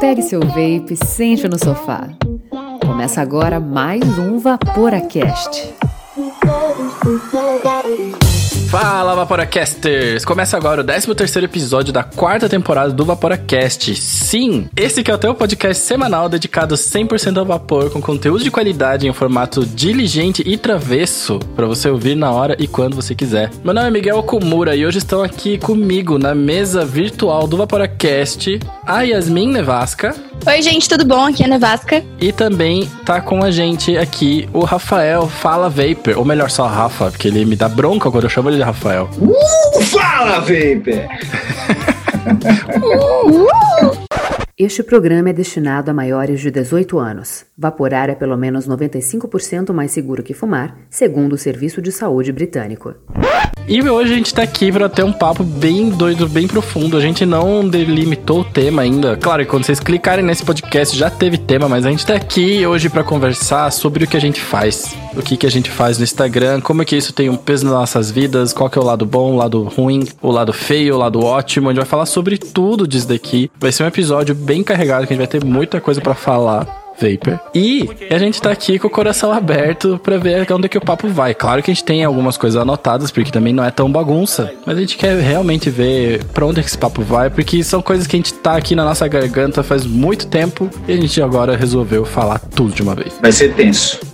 Pegue seu vape, sente no sofá. Começa agora mais um VaporaCast. Fala, Vaporacasters! Começa agora o 13º episódio da quarta temporada do Vaporacast. Sim, esse que é o teu podcast semanal dedicado 100% ao vapor, com conteúdo de qualidade em formato diligente e travesso, para você ouvir na hora e quando você quiser. Meu nome é Miguel Okumura e hoje estão aqui comigo na mesa virtual do Vaporacast a Yasmin Nevasca. Oi, gente, tudo bom? Aqui é a Nevasca. E também tá com a gente aqui o Rafael Fala Vapor, ou melhor, só Rafa, porque ele me dá bronca quando eu chamo ele de Rafael. Uh, fala, Vapor! Este programa é destinado a maiores de 18 anos. Vaporar é pelo menos 95% mais seguro que fumar, segundo o Serviço de Saúde Britânico. E hoje a gente tá aqui para ter um papo bem doido, bem profundo. A gente não delimitou o tema ainda. Claro que quando vocês clicarem nesse podcast já teve tema, mas a gente tá aqui hoje para conversar sobre o que a gente faz. O que, que a gente faz no Instagram, como é que isso tem um peso nas nossas vidas, qual que é o lado bom, o lado ruim, o lado feio, o lado ótimo. A gente vai falar sobre tudo disso daqui. Vai ser um episódio bem carregado que a gente vai ter muita coisa para falar. Vapor. E a gente tá aqui com o coração aberto para ver onde é que o papo vai. Claro que a gente tem algumas coisas anotadas, porque também não é tão bagunça, mas a gente quer realmente ver pra onde é que esse papo vai, porque são coisas que a gente tá aqui na nossa garganta faz muito tempo e a gente agora resolveu falar tudo de uma vez. Vai ser tenso.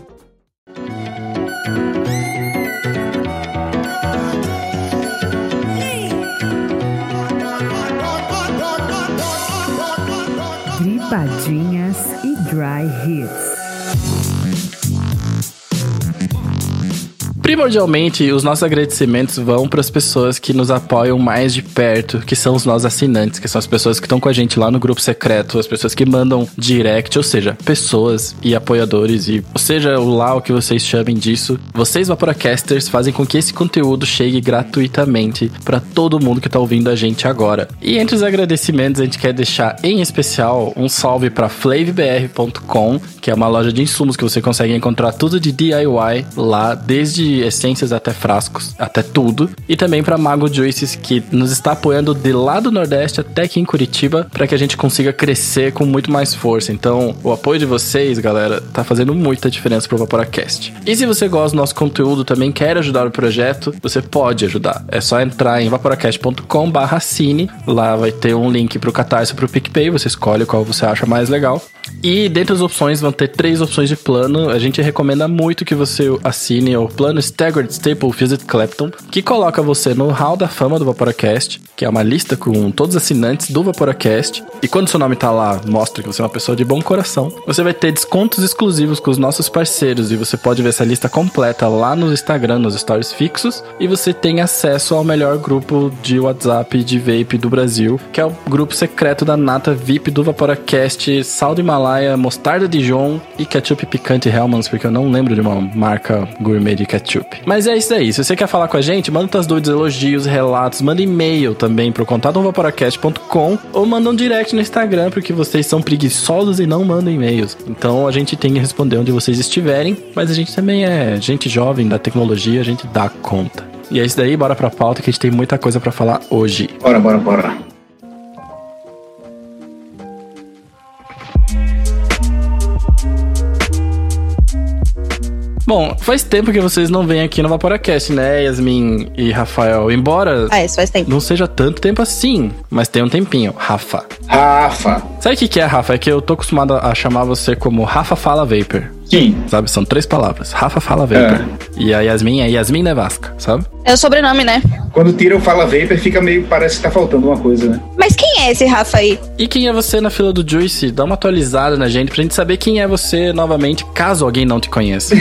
Primordialmente, os nossos agradecimentos vão para as pessoas que nos apoiam mais de perto, que são os nossos assinantes, que são as pessoas que estão com a gente lá no grupo secreto, as pessoas que mandam direct, ou seja, pessoas e apoiadores, e seja lá o que vocês chamem disso. Vocês, Vaporacasters, fazem com que esse conteúdo chegue gratuitamente para todo mundo que está ouvindo a gente agora. E entre os agradecimentos, a gente quer deixar em especial um salve para flavbr.com, que é uma loja de insumos que você consegue encontrar tudo de DIY lá, desde essências até frascos, até tudo. E também para Mago Juices, que nos está apoiando de lá do Nordeste até aqui em Curitiba, para que a gente consiga crescer com muito mais força. Então, o apoio de vocês, galera, tá fazendo muita diferença pro Vaporacast. E se você gosta do nosso conteúdo, também quer ajudar o projeto, você pode ajudar. É só entrar em vaporacast.com/cine. Lá vai ter um link pro Catarse pro PicPay, você escolhe qual você acha mais legal. E dentre as opções vão ter três opções de plano. A gente recomenda muito que você assine o plano Staggered Staple Fused Clapton, que coloca você no Hall da Fama do Vaporacast, que é uma lista com todos os assinantes do Vaporacast. E quando seu nome tá lá, mostra que você é uma pessoa de bom coração. Você vai ter descontos exclusivos com os nossos parceiros e você pode ver essa lista completa lá no Instagram, nos stories fixos. E você tem acesso ao melhor grupo de WhatsApp de vape do Brasil, que é o grupo secreto da Nata VIP do Vaporacast, Sal do Himalaia, Mostarda Dijon e Ketchup Picante Hellmann's, porque eu não lembro de uma marca gourmet de ketchup. Mas é isso aí. Se você quer falar com a gente, manda tuas dúvidas, elogios, relatos, manda e-mail também pro contato vaporacast.com ou manda um direct no Instagram, porque vocês são preguiçosos e não mandam e-mails. Então a gente tem que responder onde vocês estiverem, mas a gente também é gente jovem da tecnologia, a gente dá conta. E é isso daí, bora pra pauta que a gente tem muita coisa para falar hoje. Bora, bora, bora. Bom, faz tempo que vocês não vêm aqui no Vaporacast, né, Yasmin e Rafael? Embora Ah, isso faz tempo. não seja tanto tempo assim, mas tem um tempinho. Rafa. Rafa. Sabe o que, que é, Rafa? É que eu tô acostumado a chamar você como Rafa Fala Vapor. Sim. Sabe? São três palavras. Rafa Fala Vapor. E a Yasmin é Yasmin Nevasca, sabe? É o sobrenome, né? Quando tira o Fala Vapor, fica meio. Parece que tá faltando uma coisa, né? Mas quem é esse Rafa aí? E quem é você na fila do Juice? Dá uma atualizada na gente pra gente saber quem é você novamente, caso alguém não te conheça.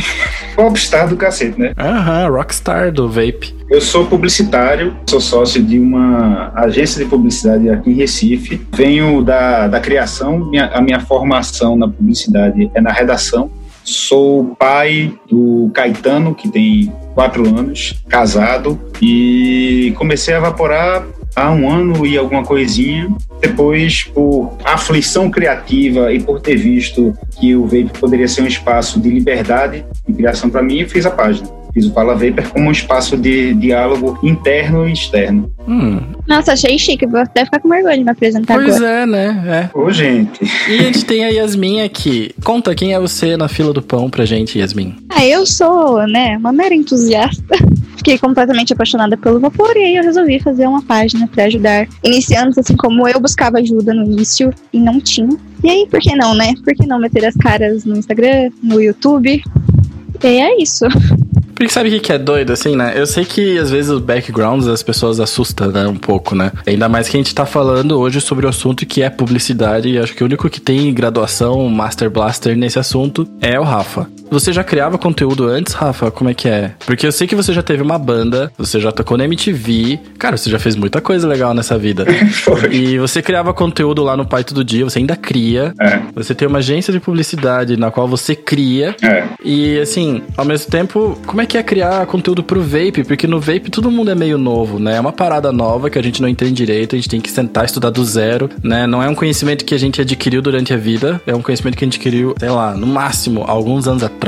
Popstar do cacete, né? Aham, Rockstar do Vape. Eu sou publicitário, sou sócio de uma agência de publicidade aqui em Recife. Venho da, da criação, minha, a minha formação na publicidade é na redação. Sou pai do Caetano, que tem quatro anos, casado, e comecei a evaporar há um ano e alguma coisinha. Depois, por aflição criativa e por ter visto que o vape poderia ser um espaço de liberdade e criação para mim, fiz a página. Fiz o Fala Vapor como um espaço de diálogo interno e externo. Hum, Nossa, achei chique. Vou até ficar com vergonha de me apresentar pois agora. é, né? Ô, gente, É. E a gente tem a Yasmin aqui. Conta quem é você na fila do pão pra gente, Yasmin. Ah, eu sou, né, uma mera entusiasta. Fiquei completamente apaixonada pelo vapor e aí eu resolvi fazer uma página pra ajudar iniciantes, assim como eu buscava ajuda no início e não tinha. E aí, por que não, né? Por que não meter as caras no Instagram, no YouTube? E aí é isso. Porque sabe o que é doido, assim, né? Eu sei que às vezes os backgrounds das pessoas assustam, né? Um pouco, né? Ainda mais que a gente tá falando hoje sobre o assunto que é publicidade. E acho que o único que tem graduação, Master Blaster nesse assunto é o Rafa. Você já criava conteúdo antes, Rafa? Como é que é? Porque eu sei que você já teve uma banda, você já tocou na MTV. Cara, você já fez muita coisa legal nessa vida. foi. E você criava conteúdo lá no Pai Todo Dia, você ainda cria. É, Você tem uma agência de publicidade na qual você cria. é. E assim, ao mesmo tempo, como é que é criar conteúdo pro vape? Porque no vape todo mundo é meio novo, né? É uma parada nova que a gente não entende direito, a gente tem que sentar e estudar do zero, né? Não é um conhecimento que a gente adquiriu durante a vida, é um conhecimento que a gente adquiriu, sei lá, no máximo, alguns anos atrás.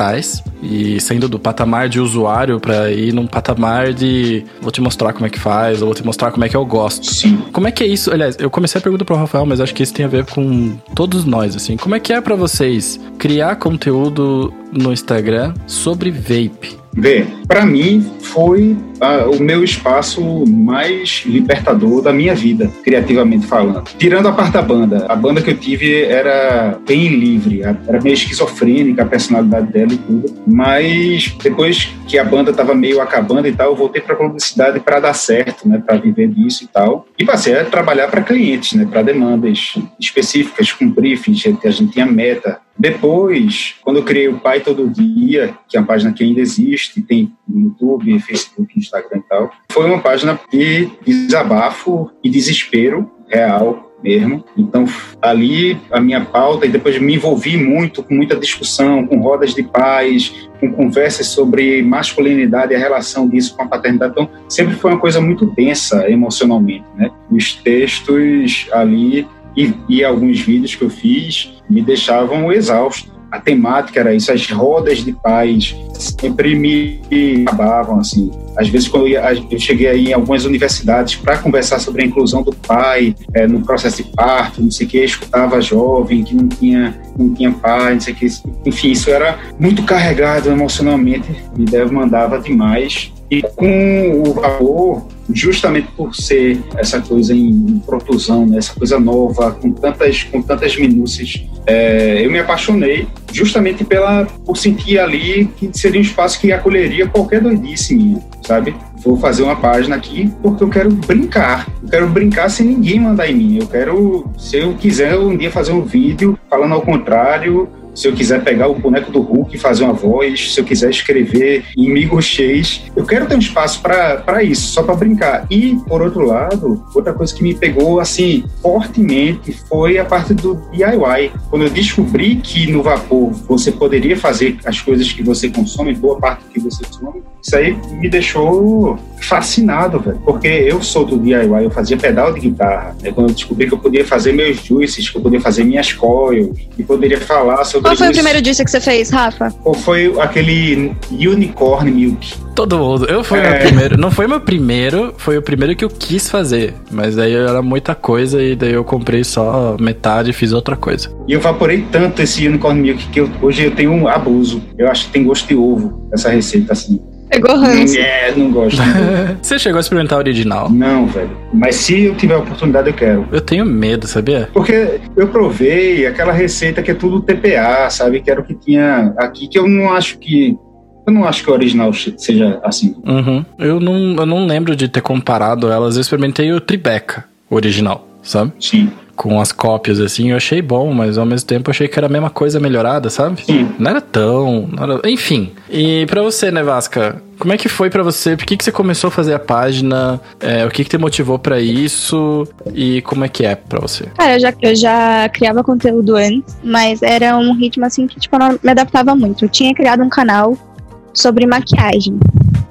E saindo do patamar de usuário pra ir num patamar de vou te mostrar como é que faz, ou vou te mostrar como é que eu gosto. Sim. Como é que é isso? Aliás, eu comecei a pergunta pro Rafael, mas acho que isso tem a ver com todos nós, assim. Como é que é pra vocês criar conteúdo no Instagram sobre vape? Vê, pra mim foi ah, o meu espaço mais libertador da minha vida, criativamente falando. Tirando a parte da banda, a banda que eu tive era bem livre, era meio esquizofrênica a personalidade dela e tudo, mas depois que a banda tava meio acabando e tal, eu voltei pra publicidade para dar certo, né, para viver disso e tal. E passei a trabalhar para clientes, né, para demandas específicas, com briefings, a gente tinha meta, depois, quando eu criei o Pai Todo Dia, que é uma página que ainda existe, tem no YouTube, Facebook, Instagram e tal, foi uma página de desabafo e desespero real mesmo. Então, ali a minha pauta, e depois me envolvi muito com muita discussão, com rodas de paz, com conversas sobre masculinidade e a relação disso com a paternidade. Então, sempre foi uma coisa muito densa emocionalmente, né? Os textos ali e, e alguns vídeos que eu fiz me deixavam exausto. A temática era isso, as rodas de paz sempre me acabavam, assim. Às vezes, quando eu, cheguei aí em algumas universidades para conversar sobre a inclusão do pai é, no processo de parto, não sei o que, eu escutava jovem que não tinha, não tinha pai, não sei o que. Enfim, isso era muito carregado emocionalmente, me demandava demais. E com o vapor, justamente por ser essa coisa em protusão, né, essa coisa nova, com tantas, com tantas minúcias, é, eu me apaixonei justamente pela, por sentir ali que seria um espaço que acolheria qualquer doidice minha, sabe? Vou fazer uma página aqui porque eu quero brincar. Eu quero brincar sem ninguém mandar em mim. Eu quero, se eu quiser um dia fazer um vídeo falando ao contrário, se eu quiser pegar o boneco do Hulk e fazer uma voz, se eu quiser escrever em migochês, eu quero ter um espaço para isso, só para brincar. E, por outro lado, outra coisa que me pegou assim fortemente foi a parte do DIY. Quando eu descobri que no vapor você poderia fazer as coisas que você consome, boa parte que você consome, isso aí me deixou fascinado, velho. Porque eu sou do DIY, eu fazia pedal de guitarra. Né? Quando eu descobri que eu podia fazer meus juices, que eu podia fazer minhas coils, e poderia falar sobre Qual foi o isso. primeiro disco que você fez, Rafa? Ou foi aquele Unicorn Milk? Todo mundo. Eu fui É. meu primeiro. Não foi meu primeiro, foi o primeiro que eu quis fazer. Mas daí era muita coisa e daí eu comprei só metade e fiz outra coisa. E eu vaporei tanto esse Unicorn Milk que eu- hoje eu tenho um abuso. Eu acho que tem gosto de ovo, essa receita assim. Pegou ranço. É, não gosto. Você chegou a experimentar o original? não, velho. Mas se eu tiver a oportunidade, eu quero. Eu tenho medo, sabia? Porque eu provei aquela receita que é tudo TPA, sabe? Que era o que tinha aqui, que eu não acho que. Eu não acho que o original seja assim. Uhum. Eu não, eu não lembro de ter comparado elas. Eu experimentei o Tribeca original, sabe? Sim. Com as cópias assim, eu achei bom, mas ao mesmo tempo eu achei que era a mesma coisa melhorada, sabe? Sim. Não era tão. não era- Enfim. E pra você, né, Vasca? Como é que foi pra você? Por que, que você começou a fazer a página? É, o que, que te motivou pra isso? E como é que é pra você? Cara, eu já, eu já criava conteúdo antes, mas era um ritmo assim que, tipo, eu não me adaptava muito. Eu tinha criado um canal sobre maquiagem.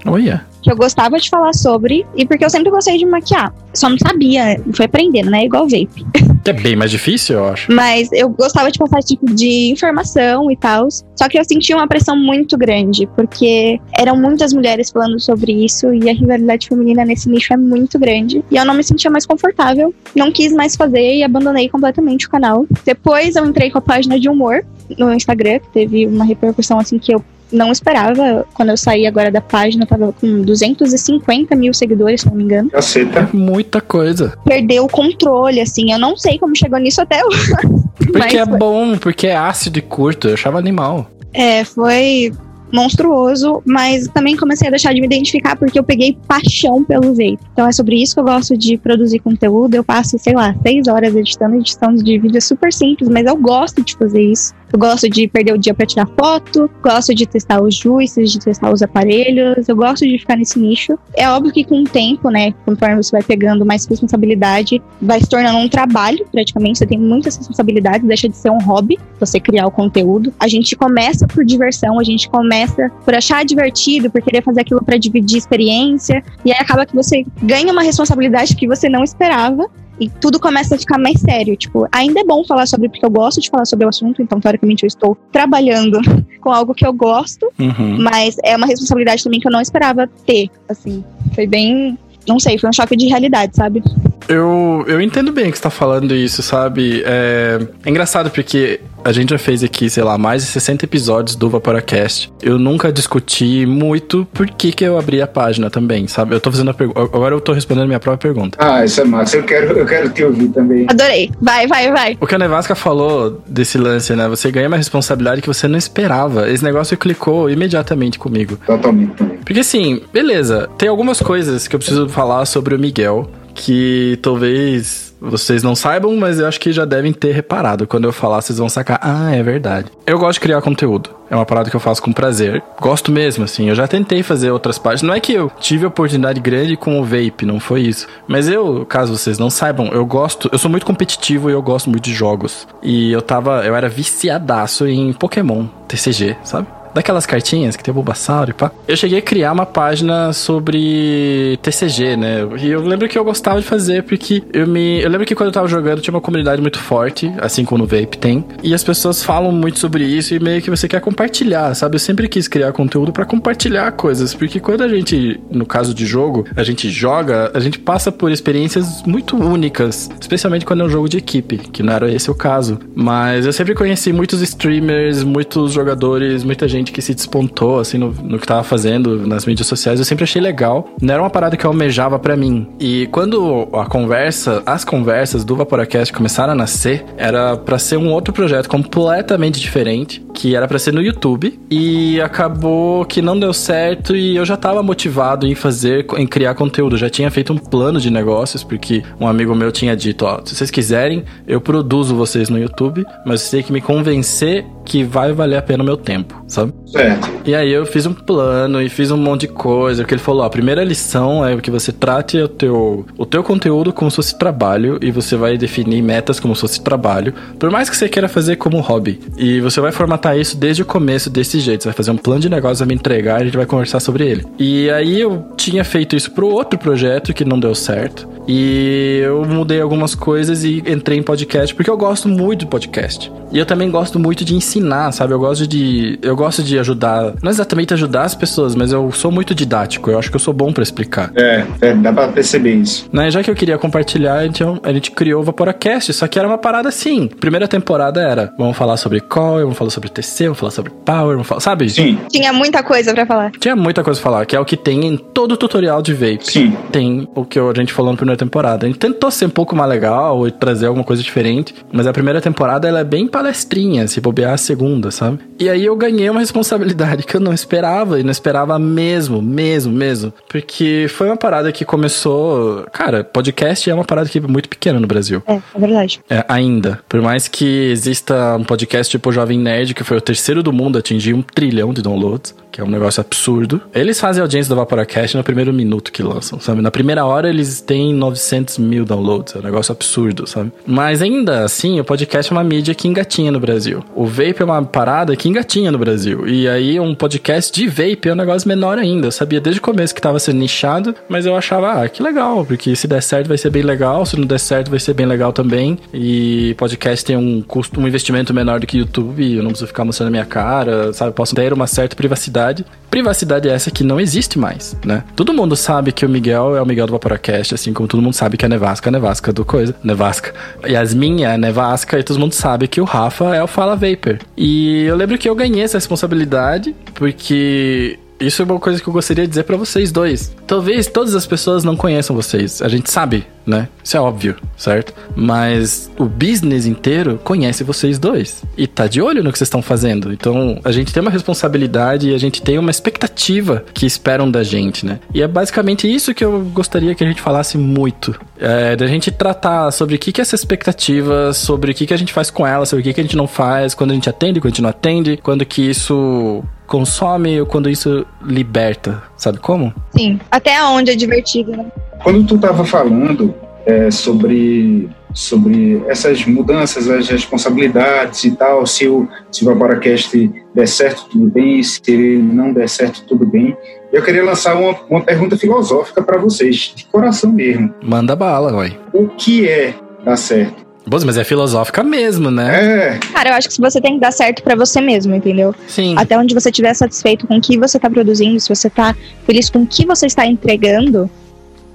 Olha. Que eu gostava de falar sobre e porque eu sempre gostei de maquiar. Só não sabia, foi aprendendo, né? Igual vape. É bem mais difícil, eu acho. Mas eu gostava de passar esse tipo de informação e tal. Só que eu sentia uma pressão muito grande, porque eram muitas mulheres falando sobre isso e a rivalidade feminina nesse nicho é muito grande. E eu não me sentia mais confortável, não quis mais fazer e abandonei completamente o canal. Depois eu entrei com a página de humor no Instagram, que teve uma repercussão assim que eu não esperava. Quando eu saí agora da página, eu tava com 250 mil seguidores, se não me engano. Caceta. Muita coisa. Perdeu o controle, assim. Eu não sei como chegou nisso até hoje. Porque Mas é foi- bom, porque é ácido e curto. Eu achava animal. É, foi monstruoso, mas também comecei a deixar de me identificar porque eu peguei paixão pelo vape. Então é sobre isso que eu gosto de produzir conteúdo. Eu passo, sei lá, seis horas editando, edição de vídeo é super simples, mas eu gosto de fazer isso. Eu gosto de perder o dia pra tirar foto, gosto de testar os juices, de testar os aparelhos, eu gosto de ficar nesse nicho. É óbvio que com o tempo, né, conforme você vai pegando mais responsabilidade, vai se tornando um trabalho, praticamente. Você tem muitas responsabilidades, deixa de ser um hobby, você criar o conteúdo. A gente começa por diversão, a gente começa por achar divertido, por querer fazer aquilo pra dividir experiência, e aí acaba que você ganha uma responsabilidade que você não esperava. E tudo começa a ficar mais sério. Tipo, ainda é bom falar sobre, porque eu gosto de falar sobre o assunto, então, teoricamente, eu estou trabalhando com algo que eu gosto, Uhum. mas é uma responsabilidade também que eu não esperava ter, assim. Foi bem. Não sei, foi um choque de realidade, sabe? Eu, eu entendo bem que você tá falando isso, sabe? É, é engraçado porque a gente já fez aqui, sei lá, mais de 60 episódios do Vaporacast. Eu nunca discuti muito por que, que eu abri a página também, sabe? Eu tô fazendo a pergunta. Agora eu tô respondendo a minha própria pergunta. Ah, isso é massa. Eu quero, eu quero te ouvir também. Adorei. Vai, vai, vai. O que a Nevasca falou desse lance, né? Você ganha uma responsabilidade que você não esperava. Esse negócio clicou imediatamente comigo. Totalmente também. Porque assim, beleza, tem algumas coisas que eu preciso falar sobre o Miguel que talvez vocês não saibam, mas eu acho que já devem ter reparado. Quando eu falar, vocês vão sacar. Ah, é verdade. Eu gosto de criar conteúdo. É uma parada que eu faço com prazer. Gosto mesmo, assim. Eu já tentei fazer outras páginas. Não é que eu tive oportunidade grande com o Vape, não foi isso. Mas eu, caso vocês não saibam, eu gosto. Eu sou muito competitivo e eu gosto muito de jogos. E eu tava. Eu era viciadaço em Pokémon TCG, sabe? Daquelas cartinhas que tem o Bulbasaur e pá. Eu cheguei a criar uma página sobre TCG, né? E eu lembro que eu gostava de fazer porque eu me. Eu lembro que quando eu tava jogando tinha uma comunidade muito forte, assim como no Vape tem. E as pessoas falam muito sobre isso e meio que você quer compartilhar, sabe? Eu sempre quis criar conteúdo pra compartilhar coisas. Porque quando a gente, no caso de jogo, a gente joga, a gente passa por experiências muito únicas. Especialmente quando é um jogo de equipe, que não era esse o caso. Mas eu sempre conheci muitos streamers, muitos jogadores, muita gente que se despontou, assim, no, no que tava fazendo nas mídias sociais. Eu sempre achei legal. Não era uma parada que eu almejava pra mim. E quando a conversa, as conversas do Vaporacast começaram a nascer, era pra ser um outro projeto completamente diferente, que era pra ser no YouTube. E acabou que não deu certo e eu já tava motivado em fazer, em criar conteúdo. Já tinha feito um plano de negócios, porque um amigo meu tinha dito, ó, se vocês quiserem, eu produzo vocês no YouTube, mas você tem que me convencer que vai valer a pena o meu tempo, sabe? Certo. E aí eu fiz um plano e fiz um monte de coisa, que ele falou, ó, a primeira lição é que você trate o teu, o teu conteúdo como se fosse trabalho e você vai definir metas como se fosse trabalho, por mais que você queira fazer como hobby. E você vai formatar isso desde o começo desse jeito, você vai fazer um plano de negócio, vai me entregar e a gente vai conversar sobre ele. E aí eu tinha feito isso pro outro projeto que não deu certo. E eu mudei algumas coisas e entrei em podcast porque eu gosto muito de podcast. E eu também gosto muito de ensinar, sabe? Eu gosto de eu gosto de ajudar, não exatamente ajudar as pessoas, mas eu sou muito didático. Eu acho que eu sou bom pra explicar. É, é, dá pra perceber isso. Né? Já que eu queria compartilhar, então a gente criou o Vaporacast, só que era uma parada assim. Primeira temporada era, vamos falar sobre Core, vamos falar sobre TC, vamos falar sobre Power, vamos falar, sabe? Sim, Tinha muita coisa pra falar. Tinha muita coisa pra falar, que é o que tem em todo tutorial de vape. sim. Tem o que a gente falou na primeira temporada. A gente tentou ser um pouco mais legal e trazer alguma coisa diferente, mas a primeira temporada ela é bem palestrinha, se bobear a segunda, sabe? E aí eu ganhei uma responsabilidade que eu não esperava, e não esperava mesmo, mesmo, mesmo. Porque foi uma parada que começou. Cara, podcast é uma parada que é muito pequena no Brasil. É, é verdade. É, ainda. Por mais que exista um podcast tipo Jovem Nerd, que foi o terceiro do mundo a atingir um trilhão de downloads. Que é um negócio absurdo. Eles fazem audiência do Vaporacast no primeiro minuto que lançam, sabe? Na primeira hora eles têm 900 mil downloads, é um negócio absurdo, sabe? Mas ainda assim, o podcast é uma mídia que engatinha no Brasil. O vape é uma parada que engatinha no Brasil. E aí um podcast de vape é um negócio menor ainda. Eu sabia desde o começo que tava sendo nichado, mas eu achava, ah, que legal, porque se der certo vai ser bem legal, se não der certo vai ser bem legal também. E podcast tem um custo, um investimento menor do que YouTube, eu não preciso ficar mostrando a minha cara, sabe? Posso ter uma certa privacidade. Privacidade é essa que não existe mais, né? Todo mundo sabe que o Miguel é o Miguel do Vaporacast, assim como todo mundo sabe que a Nevasca é a Nevasca do coisa. Nevasca. Yasmin é a Nevasca e todo mundo sabe que o Rafa é o Fala Vapor. E eu lembro que eu ganhei essa responsabilidade porque isso é uma coisa que eu gostaria de dizer para vocês dois. Talvez todas as pessoas não conheçam vocês. A gente sabe, né? Isso é óbvio, certo? Mas o business inteiro conhece vocês dois e tá de olho no que vocês estão fazendo. Então, a gente tem uma responsabilidade e a gente tem uma expectativa que esperam da gente, né? E é basicamente isso que eu gostaria que a gente falasse muito. É, da gente tratar sobre o que, que é essa expectativa, sobre o que, que a gente faz com ela, sobre o que, que a gente não faz, quando a gente atende, quando a gente não atende, quando que isso consome ou quando isso liberta, sabe como? Sim, até onde é divertido, né? Quando tu estava falando é, sobre sobre essas mudanças, as responsabilidades e tal, se o, se o Vaporacast der certo, tudo bem, se ele não der certo, tudo bem. Eu queria lançar uma, uma pergunta filosófica para vocês, de coração mesmo. Manda bala, uai. O que é dar certo? Boas, mas é filosófica mesmo, né? É. Cara, eu acho que você tem que dar certo para você mesmo, entendeu? Sim. Até onde você estiver satisfeito com o que você tá produzindo, se você tá feliz com o que você está entregando,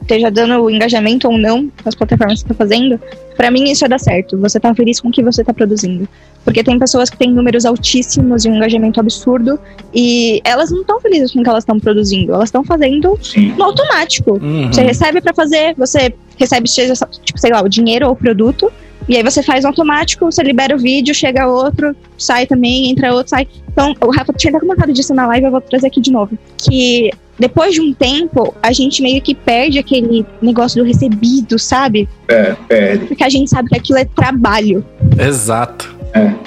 esteja dando engajamento ou não nas plataformas que você tá fazendo, para mim isso é dar certo. Você tá feliz com o que você tá produzindo. Porque tem pessoas que têm números altíssimos e um engajamento absurdo e elas não estão felizes com o que elas estão produzindo. Elas estão fazendo Sim. no automático. Uhum. Você recebe para fazer, você recebe, seja, tipo, sei lá, o dinheiro ou o produto, e aí você faz automático, você libera o vídeo, chega outro, sai também, entra outro, sai. Então, o Rafa tinha até comentado disso na live, eu vou trazer aqui de novo. Que depois de um tempo, a gente meio que perde aquele negócio do recebido, sabe? É, perde. Porque a gente sabe que aquilo é trabalho. Exato.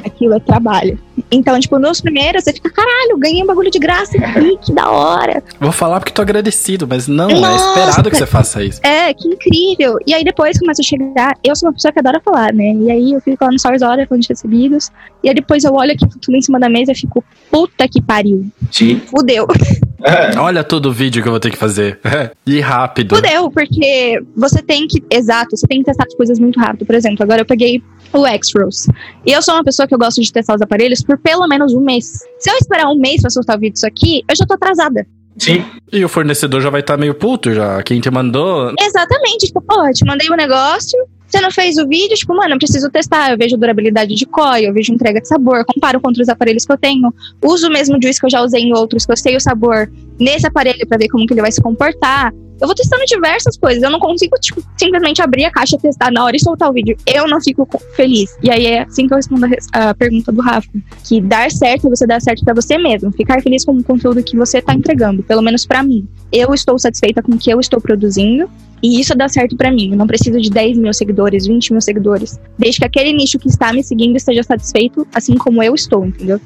Aquilo é trabalho. Então, tipo, nos primeiros você fica, caralho, ganhei um bagulho de graça aqui, que da hora. Vou falar porque tô agradecido, mas não, é Nossa! esperado que você faça isso. É, que incrível. E aí depois começa a chegar. Eu sou uma pessoa que adora falar, né? E aí eu fico lá no Stories Hora falando de recebidos. E aí depois eu olho aqui tudo em cima da mesa e fico, puta que pariu. Sim. Fudeu. É, Olha todo o vídeo que eu vou ter que fazer. e rápido. Fudeu, porque você tem que. Exato, você tem que testar as coisas muito rápido. Por exemplo, agora eu peguei o X-Rose. E eu sou uma pessoa que eu gosto de testar os aparelhos por pelo menos um mês. Se eu esperar um mês pra soltar o vídeo disso aqui, eu já tô atrasada. sim. E o fornecedor já vai estar meio puto já. Quem te mandou. Exatamente. Tipo, porra, te mandei um negócio, você não fez o vídeo, tipo, mano, eu preciso testar. Eu vejo durabilidade de coil, eu vejo entrega de sabor, comparo com outros aparelhos que eu tenho, uso o mesmo juice que eu já usei em outros, que eu sei o sabor nesse aparelho pra ver como que ele vai se comportar. Eu vou testando diversas coisas. Eu não consigo, tipo, simplesmente abrir a caixa, testar na hora e soltar o vídeo. Eu não fico co- feliz. E aí é assim que eu respondo a pergunta do Rafa. Que dar certo é você dar certo pra você mesmo. Ficar feliz com o conteúdo que você tá entregando. Pelo menos pra mim. Eu estou satisfeita com o que eu estou produzindo. E isso dá certo pra mim. Eu não preciso de 10 mil seguidores, 20 mil seguidores. Desde que aquele nicho que está me seguindo esteja satisfeito, assim como eu estou, entendeu?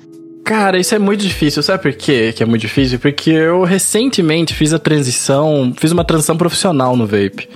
Cara, isso é muito difícil. Sabe por quê que é muito difícil? Porque eu recentemente fiz a transição, fiz uma transição profissional no vape,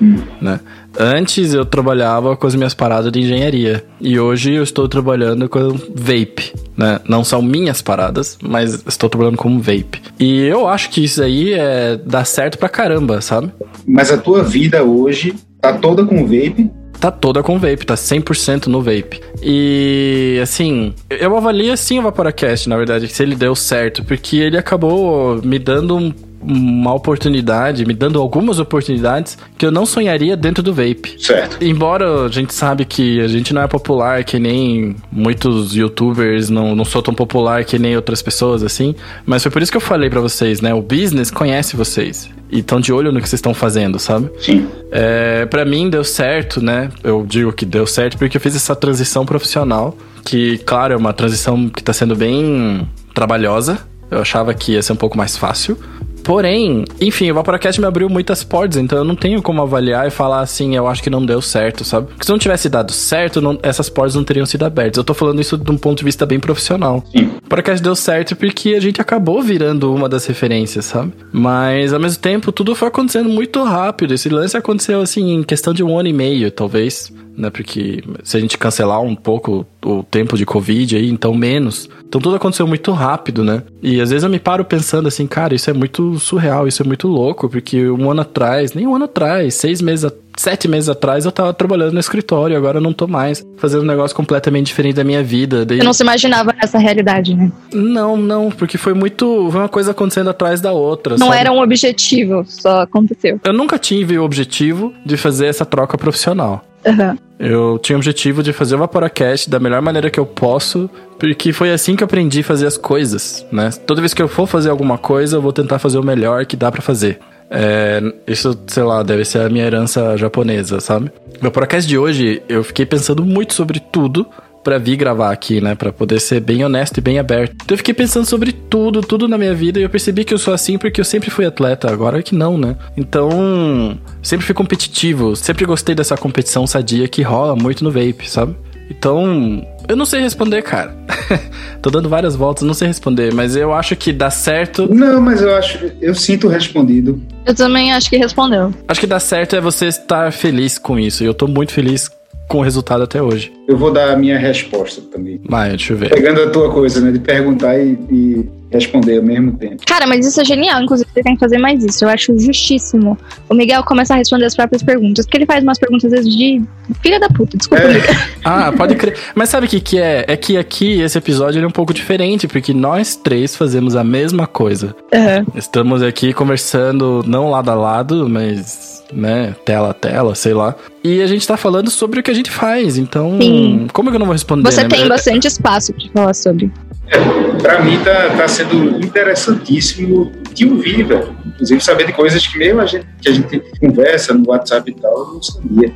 né? Antes eu trabalhava com as minhas paradas de engenharia e hoje eu estou trabalhando com vape, né? Não são minhas paradas, mas estou trabalhando como vape. E eu acho que isso aí é dá certo pra caramba, sabe? Mas a tua vida hoje tá toda com vape. Tá toda com vape, tá 100% no vape. E, assim, eu avalio assim o Vaporacast, na verdade, se ele deu certo, porque ele acabou me dando um- uma oportunidade, me dando algumas oportunidades que eu não sonharia dentro do vape. Certo. Embora a gente sabe que a gente não é popular que nem muitos youtubers, não, não sou tão popular que nem outras pessoas, assim. Mas foi por isso que eu falei pra vocês, né? O business conhece vocês. E estão de olho no que vocês estão fazendo, sabe? Sim. É, para mim deu certo, né? Eu digo que deu certo porque eu fiz essa transição profissional, que, claro, é uma transição que tá sendo bem trabalhosa. Eu achava que ia ser um pouco mais fácil. Porém, enfim, o Vaporacast me abriu muitas portas, então eu não tenho como avaliar e falar assim, eu acho que não deu certo, sabe? Porque se não tivesse dado certo, não, essas portas não teriam sido abertas. Eu tô falando isso de um ponto de vista bem profissional. Sim. O Vaporacast deu certo porque a gente acabou virando uma das referências, sabe? Mas ao mesmo tempo, tudo foi acontecendo muito rápido. Esse lance aconteceu assim em questão de um ano e meio, talvez né? Porque se a gente cancelar um pouco o tempo de Covid aí, então menos. Então tudo aconteceu muito rápido, né? E às vezes eu me paro pensando assim, cara, isso é muito surreal, isso é muito louco, porque um ano atrás, nem um ano atrás, seis meses, sete meses atrás eu tava trabalhando no escritório, agora eu não tô mais fazendo um negócio completamente diferente da minha vida. Daí... Você não se imaginava nessa realidade, né? Não, não, porque foi muito. Foi uma coisa acontecendo atrás da outra. Não sabe? era um objetivo, só aconteceu. Eu nunca tive o objetivo de fazer essa troca profissional. Uhum. Eu tinha o objetivo de fazer o Vaporacast da melhor maneira que eu posso, porque foi assim que eu aprendi a fazer as coisas, né? Toda vez que eu for fazer alguma coisa, eu vou tentar fazer o melhor que dá para fazer. É, isso, sei lá, deve ser a minha herança japonesa, sabe? O Vaporacast de hoje, eu fiquei pensando muito sobre tudo para vir gravar aqui, né? Para poder ser bem honesto e bem aberto. Então eu fiquei pensando sobre tudo, tudo na minha vida e eu percebi que eu sou assim porque eu sempre fui atleta, agora é que não, né? Então, sempre fui competitivo, sempre gostei dessa competição sadia que rola muito no vape, sabe? Então, eu não sei responder, cara. Tô dando várias voltas, não sei responder, mas eu acho que dá certo. Não, mas eu acho, eu sinto respondido. Eu também acho que respondeu. Acho que dá certo é você estar feliz com isso. E eu tô muito feliz com o resultado até hoje. Eu vou dar a minha resposta também. Maia, deixa eu ver. Pegando a tua coisa, né? De perguntar e, e responder ao mesmo tempo. Cara, mas isso é genial. Inclusive, você tem que fazer mais isso. Eu acho justíssimo o Miguel começar a responder as próprias perguntas. Porque ele faz umas perguntas, às vezes, de filha da puta. Desculpa, é. Miguel. Ah, pode crer. Mas sabe o que, que é? É que aqui, esse episódio, é um pouco diferente. Porque nós três fazemos a mesma coisa. Uhum. Estamos aqui conversando, não lado a lado, mas né, tela a tela, sei lá. E a gente tá falando sobre o que a gente faz, então Sim. como é que eu não vou responder? Você né? tem bastante espaço pra falar sobre. É, pra mim tá, tá sendo interessantíssimo te ouvir, velho. Inclusive saber de coisas que mesmo a gente, que a gente conversa no WhatsApp e tal, eu não sabia.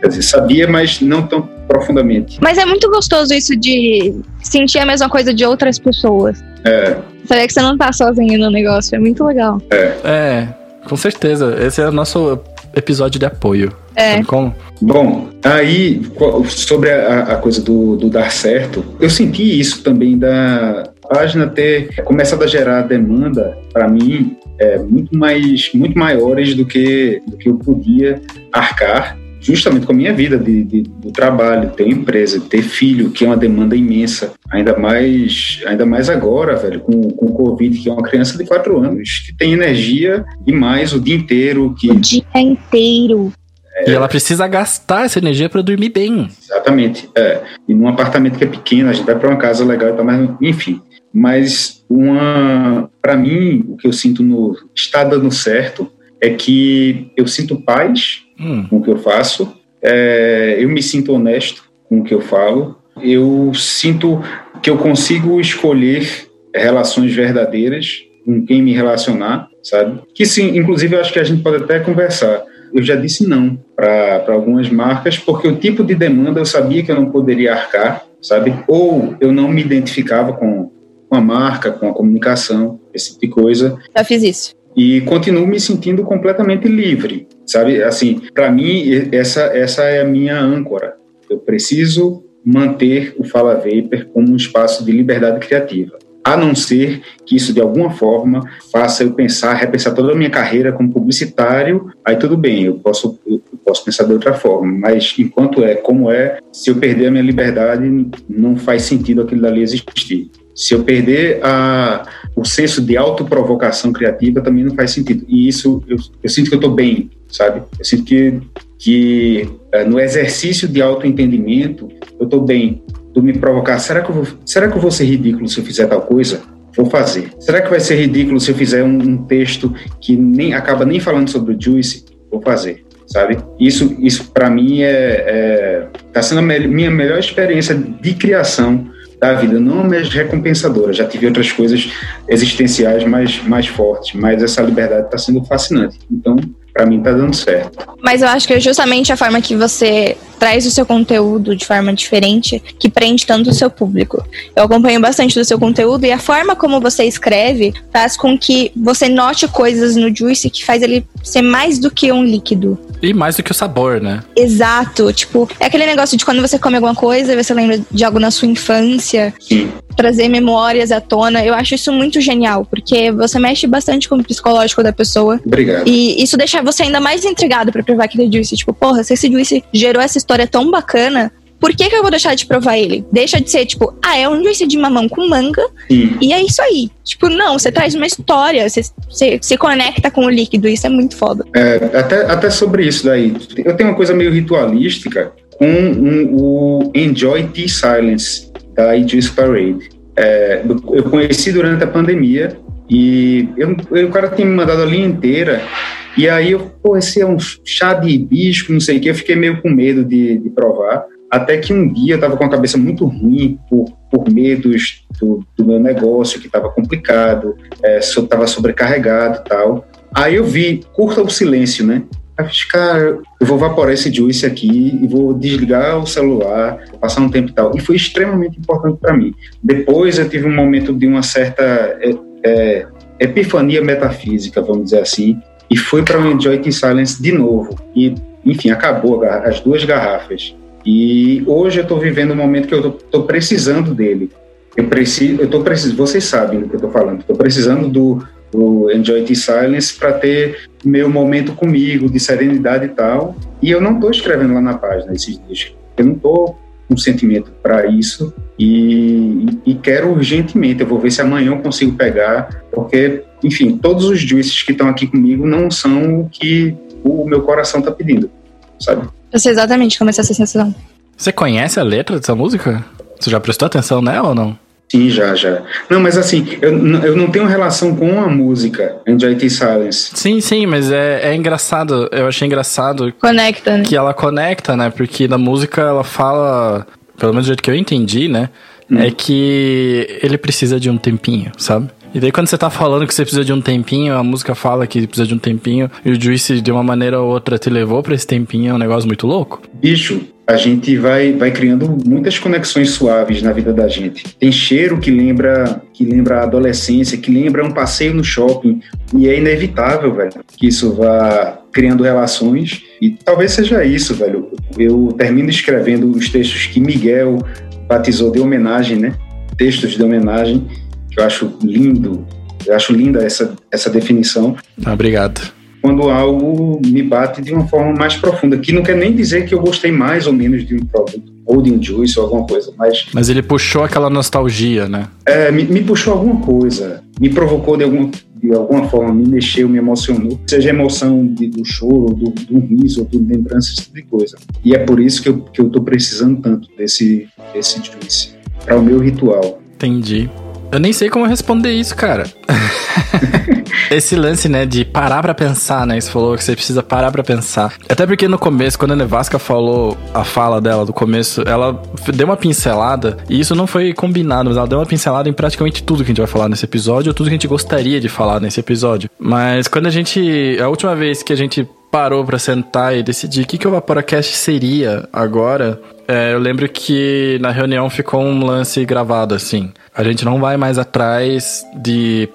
Quer dizer, sabia, mas não tão profundamente. Mas é muito gostoso isso de sentir a mesma coisa de outras pessoas. É. Saber que você não tá sozinho no negócio, é muito legal. É. É, com certeza. Esse é o nosso episódio de apoio. É. Sabe como? Bom, aí, sobre a, a coisa do, do, dar certo, eu senti isso também da página ter começado a gerar demanda, para mim, é, muito, mais, muito maiores do que, do que eu podia arcar justamente com a minha vida de, de, do trabalho, ter empresa, ter filho, que é uma demanda imensa, ainda mais, ainda mais agora, velho, com, com o Covid, que é uma criança de quatro anos, que tem energia demais o dia inteiro. Que... O dia inteiro. É, e ela precisa gastar essa energia para dormir bem. Exatamente. É. E num apartamento que é pequeno, a gente vai para uma casa legal e tal, mas enfim. Mas uma, para mim, o que eu sinto no está dando certo é que eu sinto paz hum. com o que eu faço, é, eu me sinto honesto com o que eu falo, eu sinto que eu consigo escolher relações verdadeiras com quem me relacionar, sabe? Que sim, inclusive eu acho que a gente pode até conversar. Eu já disse não para algumas marcas porque o tipo de demanda eu sabia que eu não poderia arcar, sabe? Ou eu não me identificava com, com a marca, com a comunicação, esse tipo de coisa. Já fiz isso e continuo me sentindo completamente livre, sabe? Assim, para mim essa essa é a minha âncora. Eu preciso manter o Fala Vapor como um espaço de liberdade criativa. A não ser que isso de alguma forma faça eu pensar, repensar toda a minha carreira como publicitário, aí tudo bem, eu posso, eu posso pensar de outra forma, mas enquanto é como é, se eu perder a minha liberdade, não faz sentido aquilo dali existir. Se eu perder a, o senso de autoprovocação criativa, também não faz sentido. E isso, eu, eu sinto que eu estou bem, sabe? Eu sinto que, que é, no exercício de autoentendimento, eu estou bem. Do me provocar, será que, eu vou, será que eu vou ser ridículo se eu fizer tal coisa? Vou fazer. Será que vai ser ridículo se eu fizer um, um texto que nem acaba nem falando sobre o Juice? Vou fazer sabe? Isso, isso para mim é, é tá sendo a me minha melhor experiência de criação da vida, não mais recompensadora. Já tive outras coisas existenciais mais, mais fortes, mas essa liberdade está sendo fascinante. Então, para mim tá dando certo. Mas eu acho que é justamente a forma que você traz o seu conteúdo de forma diferente que prende tanto o seu público. Eu acompanho bastante do seu conteúdo e a forma como você escreve faz com que você note coisas no Juice que faz ele ser mais do que um líquido. E mais do que o sabor, né? Exato. Tipo, é aquele negócio de quando você come alguma coisa, você lembra de algo na sua infância. Sim. Trazer memórias à tona. Eu acho isso muito genial, porque você mexe bastante com o psicológico da pessoa. Obrigado. E isso deixa você ainda mais intrigado pra provar aquele Juice. Tipo, porra, se esse Juice gerou essa história tão bacana, por que, que eu vou deixar de provar ele? Deixa de ser, tipo, ah, é um juice de mamão com manga Sim. e é isso aí. Tipo, não, você traz uma história, você, você se conecta com o líquido, isso é muito foda. É, até, até sobre isso daí. Eu tenho uma coisa meio ritualística com um, o Enjoy Tea Silence, da Juice Parade. É, eu conheci durante a pandemia e eu, eu, o cara tinha me mandado a linha inteira. E aí eu, pô, esse é um chá de hibisco, não sei o que, eu fiquei meio com medo de, de provar. Até que um dia eu estava com a cabeça muito ruim por, por medos do, do meu negócio, que estava complicado, estava é, sobrecarregado e tal. Aí eu vi, curta o silêncio, né? Eu fiz, cara, eu vou vaporar esse juice aqui e vou desligar o celular, passar um tempo e tal. E foi extremamente importante para mim. Depois eu tive um momento de uma certa é, é, epifania metafísica, vamos dizer assim, e fui para o Enjoy in Silence de novo. E, enfim, acabou as duas garrafas. E hoje eu estou vivendo um momento que eu estou precisando dele. Eu preciso, eu estou precisando, vocês sabem do que eu estou falando. Estou precisando do, do Enjoy the Silence para ter meu momento comigo de serenidade e tal. E eu não estou escrevendo lá na página esses dias. Eu não estou com sentimento para isso e, e, quero urgentemente. Eu vou ver se amanhã eu consigo pegar, porque, enfim, todos os juices que estão aqui comigo não são o que o meu coração está pedindo, sabe? Eu sei exatamente como é essa sensação. Você conhece a letra dessa música? Você já prestou atenção nela ou não? Sim, já, já. Não, mas assim, eu, eu não tenho relação com a música Enjoy T Silence. Sim, sim, mas é, é engraçado. Eu achei engraçado. Conecta, né? Que ela conecta, né? Porque na música ela fala, pelo menos do jeito que eu entendi, né? Hum. É que ele precisa de um tempinho, sabe? E daí quando você tá falando que você precisa de um tempinho, a música fala que precisa de um tempinho, e o Juice de uma maneira ou outra te levou para esse tempinho, é um negócio muito louco. Bicho, a gente vai, vai criando muitas conexões suaves na vida da gente. Tem cheiro que lembra que lembra a adolescência, que lembra um passeio no shopping, e é inevitável, velho, que isso vá criando relações. E talvez seja isso, velho. Eu termino escrevendo os textos que Miguel batizou de homenagem, né? Textos de homenagem que eu acho lindo, eu acho linda essa, essa definição. Obrigado. Quando algo me bate de uma forma mais profunda, que não quer nem dizer que eu gostei mais ou menos de um produto, ou de um juice ou alguma coisa, mas... Mas ele puxou aquela nostalgia, né? É, me, me puxou alguma coisa, me provocou de alguma, de alguma forma, me mexeu, me emocionou, seja emoção de, do choro, do, do riso, ou do lembrança, esse tipo de coisa. E é por isso que eu, que eu tô precisando tanto desse, desse juice, para o meu ritual. Entendi. Eu nem sei como responder isso, cara. Esse lance, né, de parar pra pensar, né? Você falou que você precisa parar pra pensar. Até porque no começo, quando a Nevasca falou a fala dela do começo, ela deu uma pincelada, e isso não foi combinado, mas ela deu uma pincelada em praticamente tudo que a gente vai falar nesse episódio, ou tudo que a gente gostaria de falar nesse episódio. Mas quando a gente. A última vez que a gente parou para sentar e decidir o que, que o Vaporacast seria agora, é, eu lembro que na reunião ficou um lance gravado assim. A gente não vai mais atrás de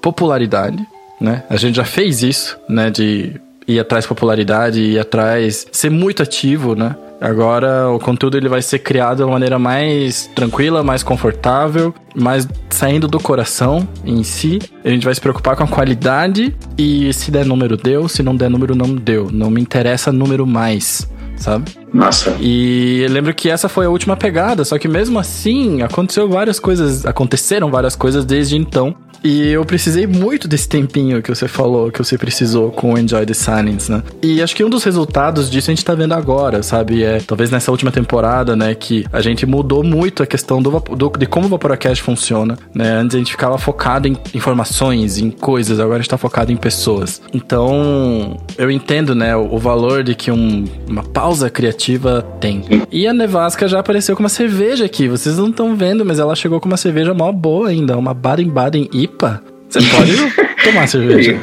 popularidade, né? A gente já fez isso, né? De ir atrás de popularidade, ir atrás, ser muito ativo, né? Agora o conteúdo ele vai ser criado de uma maneira mais tranquila, mais confortável, mais saindo do coração em si. A gente vai se preocupar com a qualidade e se der número deu, se não der número não deu. Não me interessa número mais sabe? Massa. E eu lembro que essa foi a última pegada, só que mesmo assim aconteceu várias coisas, aconteceram várias coisas desde então. E eu precisei muito desse tempinho que você falou, que você precisou com o Enjoy the Silence, né? E acho que um dos resultados disso a gente tá vendo agora, sabe? É talvez nessa última temporada, né? Que a gente mudou muito a questão do, do de como o Vaporacast funciona, né? Antes a gente ficava focado em informações, em coisas, agora a gente tá focado em pessoas. Então, eu entendo, né? O, o valor de que um, uma pausa criativa tem. E a Nevasca já apareceu com uma cerveja aqui. Vocês não estão vendo, mas ela chegou com uma cerveja mó boa ainda, uma Baden-Baden. Você pode tomar cerveja.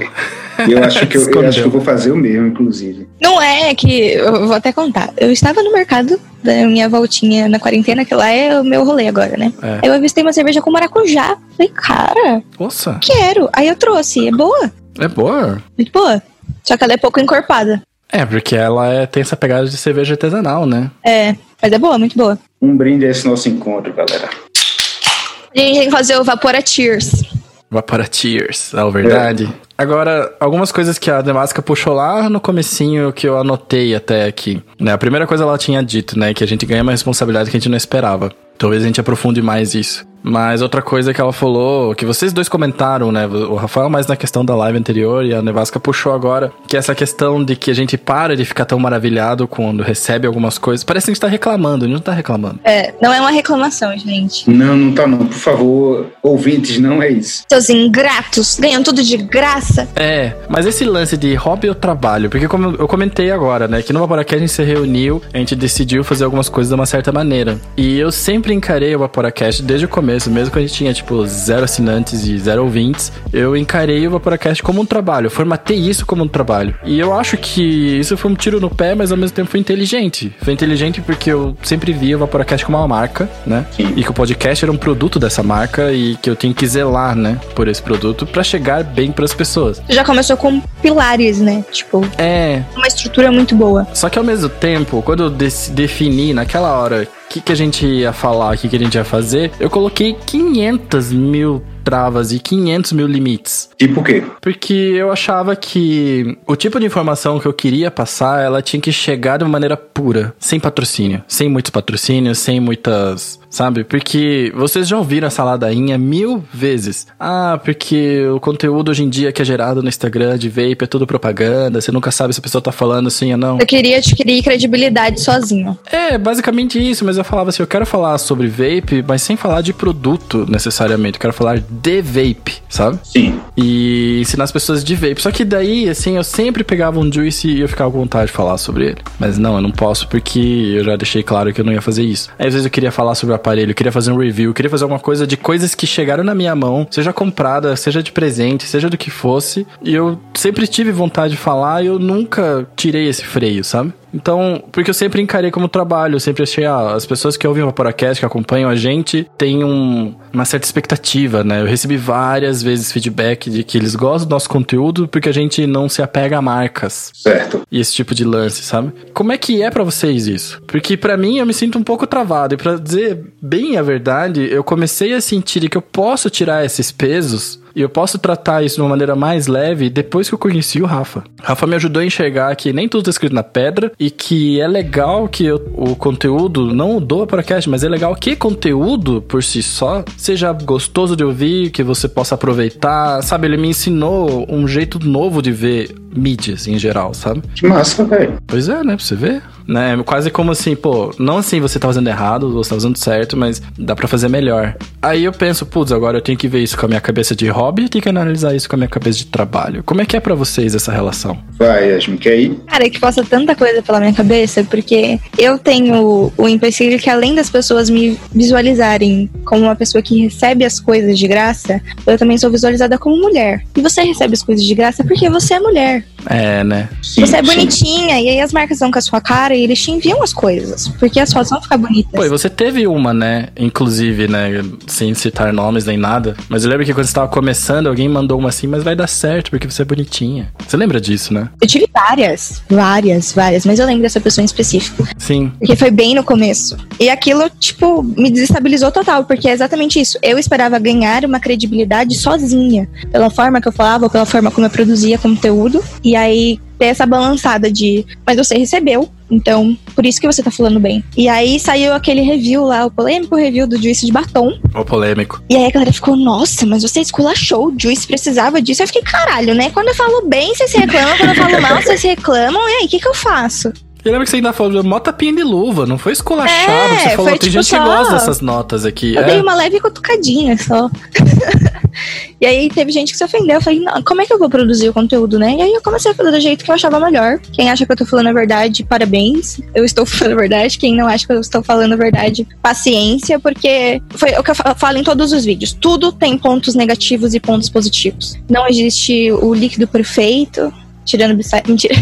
Eu acho que eu, eu acho que eu vou fazer o mesmo, inclusive. Não é que. Eu vou até contar. Eu estava no mercado da minha voltinha na quarentena, que lá é o meu rolê agora, né? É. Eu avistei uma cerveja com maracujá. Falei, cara, Nossa, quero. Aí eu trouxe. É boa? é boa. Muito boa. Só que ela é pouco encorpada. É, porque ela é- tem essa pegada de cerveja artesanal, né? É, mas é boa, muito boa. Um brinde a esse nosso encontro, galera. A gente tem que fazer o Vapora Cheers. Vapora Tears, é verdade. Agora, algumas coisas que a Demasca puxou lá no comecinho que eu anotei até aqui. Né? A primeira coisa ela tinha dito, né? Que a gente ganha uma responsabilidade que a gente não esperava. Talvez a gente aprofunde mais isso. Mas outra coisa que ela falou, que vocês dois comentaram, né? O Rafael mais na questão da live anterior e a Nevasca puxou agora, que é essa questão de que a gente para de ficar tão maravilhado quando recebe algumas coisas. Parece que a gente tá reclamando, a gente não tá reclamando. É, não é uma reclamação, gente. Não, não tá não. Por favor, ouvintes, não é isso. Seus ingratos ganham tudo de graça. É, mas esse lance de hobby ou trabalho, porque como eu comentei agora, né, que no Vaporacast a gente se reuniu, a gente decidiu fazer algumas coisas de uma certa maneira. E eu sempre encarei o Vaporacast desde o começo, mesmo quando a gente tinha, tipo, zero assinantes e zero ouvintes, eu encarei o Vaporacast como um trabalho, eu formatei isso como um trabalho. E eu acho que isso foi um tiro no pé, mas ao mesmo tempo foi inteligente. Foi inteligente porque eu sempre via o Vaporacast como uma marca, né? Sim. E que o podcast era um produto dessa marca e que eu tenho que zelar, né, por esse produto pra chegar bem pras pessoas. Já começou com pilares, né? Tipo, É, uma estrutura muito boa. só que ao mesmo tempo, quando eu defini naquela hora que, que a gente ia falar, o que, que a gente ia fazer, eu coloquei 500 mil travas e 500 mil limites. Tipo o quê? Porque eu achava que o tipo de informação que eu queria passar, ela tinha que chegar de uma maneira pura, sem patrocínio, sem muitos patrocínios, sem muitas, sabe? Porque vocês já ouviram essa ladainha mil vezes. Ah, porque o conteúdo hoje em dia que é gerado no Instagram de vape é tudo propaganda, você nunca sabe se a pessoa tá falando sim ou não. Eu queria adquirir credibilidade sozinho. É, basicamente isso, mas eu falava assim, eu quero falar sobre vape, mas sem falar de produto necessariamente, eu quero falar de vape, sabe? Sim. E ensinar as pessoas de vape. Só que daí, assim, eu sempre pegava um juice e eu ficava com vontade de falar sobre ele. Mas não, eu não posso porque eu já deixei claro que eu não ia fazer isso. Aí às vezes eu queria falar sobre o aparelho, eu queria fazer um review, eu queria fazer alguma coisa de coisas que chegaram na minha mão, seja comprada, seja de presente, seja do que fosse. E eu sempre tive vontade de falar e eu nunca tirei esse freio, sabe? Então, porque eu sempre encarei como trabalho, eu sempre achei, ah, as pessoas que ouvem o Vaporacast, que acompanham a gente, têm um- uma certa expectativa, né? Eu recebi várias vezes feedback de que eles gostam do nosso conteúdo porque a gente não se apega a marcas Certo. e esse tipo de lance, sabe? Como é que é pra vocês isso? Porque pra mim eu me sinto um pouco travado e pra dizer bem a verdade, eu comecei a sentir que eu posso tirar esses pesos e eu posso tratar isso de uma maneira mais leve depois que eu conheci o Rafa. Rafa me ajudou a enxergar que nem tudo tá escrito na pedra e que é legal que eu- o conteúdo, não o do podcast, mas é legal que conteúdo por si só seja gostoso de ouvir, que você possa aproveitar, sabe? Ele me ensinou um jeito novo de ver mídias em geral, sabe? Que massa, velho. Pois é, né? Pra você ver. Né? Quase como assim, pô, não assim você tá fazendo errado, você tá fazendo certo, mas dá pra fazer melhor. Aí eu penso, putz, agora eu tenho que ver isso com a minha cabeça de hobby e tenho que analisar isso com a minha cabeça de trabalho. Como é que é pra vocês essa relação? Vai, Yasmin, quer ir? Cara, é que passa tanta coisa pela minha cabeça, porque eu tenho o empecilho que além das pessoas me visualizarem como uma pessoa que recebe as coisas de graça, eu também sou visualizada como mulher. E você recebe as coisas de graça porque você é mulher. É, né? Sim, você é sim. bonitinha, e aí as marcas vão com a sua cara e eles te enviam as coisas. Porque as fotos vão ficar bonitas. Pô, e você teve uma, né? Inclusive, né? Sem citar nomes nem nada. Mas eu lembro que quando você tava começando, alguém mandou uma assim, mas vai dar certo porque você é bonitinha. Você lembra disso, né? Eu tive várias, várias, várias, mas eu lembro dessa pessoa em específico. Sim. Porque foi bem no começo. E aquilo, tipo, me desestabilizou total, porque é exatamente isso. Eu esperava ganhar uma credibilidade sozinha, pela forma que eu falava, pela forma como eu produzia conteúdo. E aí ter essa balançada de, mas você recebeu, então por isso que você tá falando bem. E aí saiu aquele review lá, o polêmico review do Juice de batom. Ô, polêmico. E aí a galera ficou, nossa, mas você esculachou, o Juice precisava disso. Eu fiquei, caralho, né? Quando eu falo bem, vocês reclamam, quando eu falo mal, vocês reclamam, e aí, o que que eu faço? Eu lembro que você ainda falou, mó tapinha de luva, não foi esculachado. É, você falou, foi tem tipo gente que só- gosta dessas notas aqui. Eu é. dei uma leve cutucadinha só. E aí teve gente que se ofendeu. Eu falei, como é que eu vou produzir o conteúdo, né? E aí eu comecei a fazer do jeito que eu achava melhor. Quem acha que eu tô falando a verdade, parabéns. Eu estou falando a verdade. Quem não acha que eu estou falando a verdade, paciência, porque foi o que eu falo em todos os vídeos. Tudo tem pontos negativos e pontos positivos. Não existe o líquido perfeito, tirando mentira.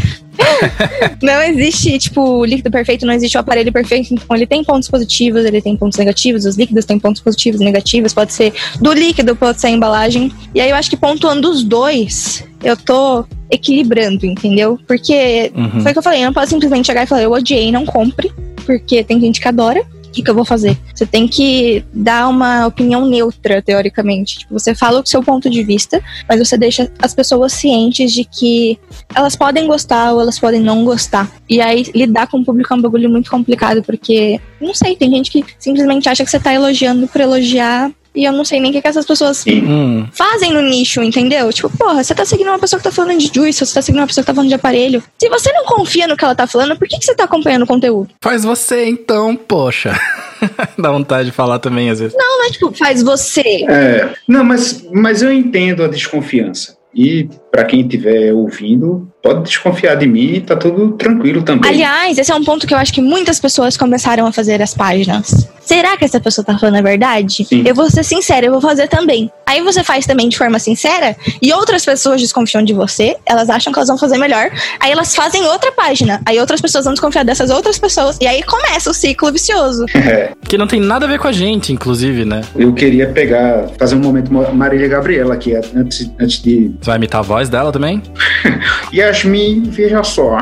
não existe, tipo, o líquido perfeito, não existe o aparelho perfeito. Então, ele tem pontos positivos, ele tem pontos negativos. Os líquidos têm pontos positivos e negativos. Pode ser do líquido, pode ser a embalagem. E aí eu acho que pontuando os dois, eu tô equilibrando, entendeu? Porque uhum. foi o que eu falei, eu não posso simplesmente chegar e falar, eu odiei, não compre. Porque tem gente que adora que, que eu vou fazer? Você tem que dar uma opinião neutra, teoricamente. Tipo, você fala o seu ponto de vista, mas você deixa as pessoas cientes de que elas podem gostar ou elas podem não gostar. E aí, lidar com o público é um bagulho muito complicado, porque, não sei, tem gente que simplesmente acha que você tá elogiando por elogiar e eu não sei nem o que, que essas pessoas hum. fazem no nicho, entendeu? Tipo, porra, você tá seguindo uma pessoa que tá falando de juice, você tá seguindo uma pessoa que tá falando de aparelho. Se você não confia no que ela tá falando, por que, que você tá acompanhando o conteúdo? Faz você então, poxa. Dá vontade de falar também, às vezes. Não, é tipo, faz você. É, não, mas, mas eu entendo a desconfiança. E para quem estiver ouvindo, pode desconfiar de mim, tá tudo tranquilo também. Aliás, esse é um ponto que eu acho que muitas pessoas começaram a fazer as páginas. Será que essa pessoa tá falando a verdade? Sim. Eu vou ser sincera, eu vou fazer também. Aí você faz também de forma sincera e outras pessoas desconfiam de você, elas acham que elas vão fazer melhor. Aí elas fazem outra página. Aí outras pessoas vão desconfiar dessas outras pessoas. E aí começa o ciclo vicioso. É. Que não tem nada a ver com a gente, inclusive, né? Eu queria pegar, fazer um momento Marília Gabriela aqui, antes, antes de. Você vai imitar a voz dela também? Yasmin, veja só.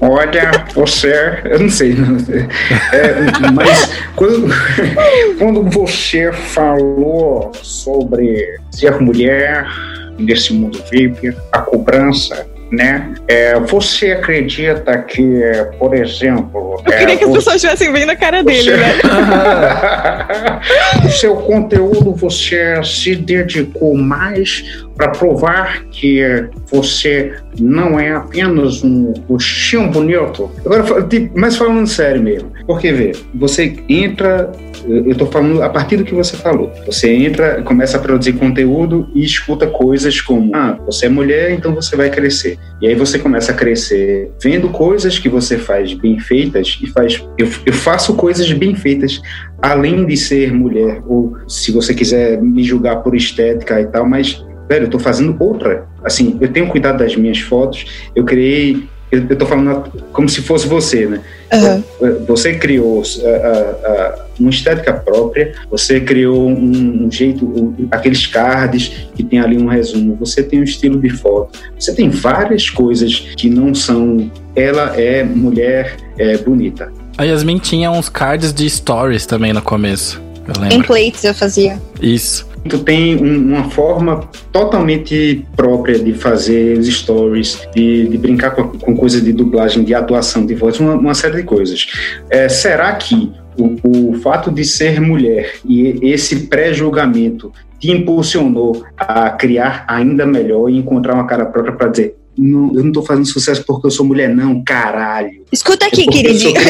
Olha, você. Eu não sei, não, é, mas quando, quando você falou sobre ser mulher nesse mundo VIP, a cobrança né? É, você acredita que, por exemplo. Eu queria é, que as pessoas estivessem vendo a cara dele, você... né? o seu conteúdo você se dedicou mais para provar que você não é apenas um coxinho bonito. Agora, tipo, mas falando sério mesmo, porque vê, você entra, eu estou falando a partir do que você falou, você entra, começa a produzir conteúdo e escuta coisas como, ah, você é mulher, então você vai crescer. E aí você começa a crescer vendo coisas que você faz bem feitas e faz, eu, eu faço coisas bem feitas além de ser mulher, ou se você quiser me julgar por estética e tal, mas velho, eu tô fazendo outra. Assim, eu tenho cuidado das minhas fotos, eu criei. Eu, eu tô falando como se fosse você, né? Uhum. Você criou uh, uh, uma estética própria, você criou um, um jeito, um, aqueles cards que tem ali um resumo, você tem um estilo de foto, você tem várias coisas que não são. Ela é mulher é, bonita. A Yasmin tinha uns cards de stories também no começo. Templates eu fazia. Isso. Tu tem uma forma totalmente própria de fazer os stories, de, de brincar com, com coisas de dublagem, de atuação de voz, uma, uma série de coisas. É, será que o, o fato de ser mulher e esse pré-julgamento te impulsionou a criar ainda melhor e encontrar uma cara própria para dizer não, eu não tô fazendo sucesso porque eu sou mulher, não, caralho. Escuta aqui, é queridinho.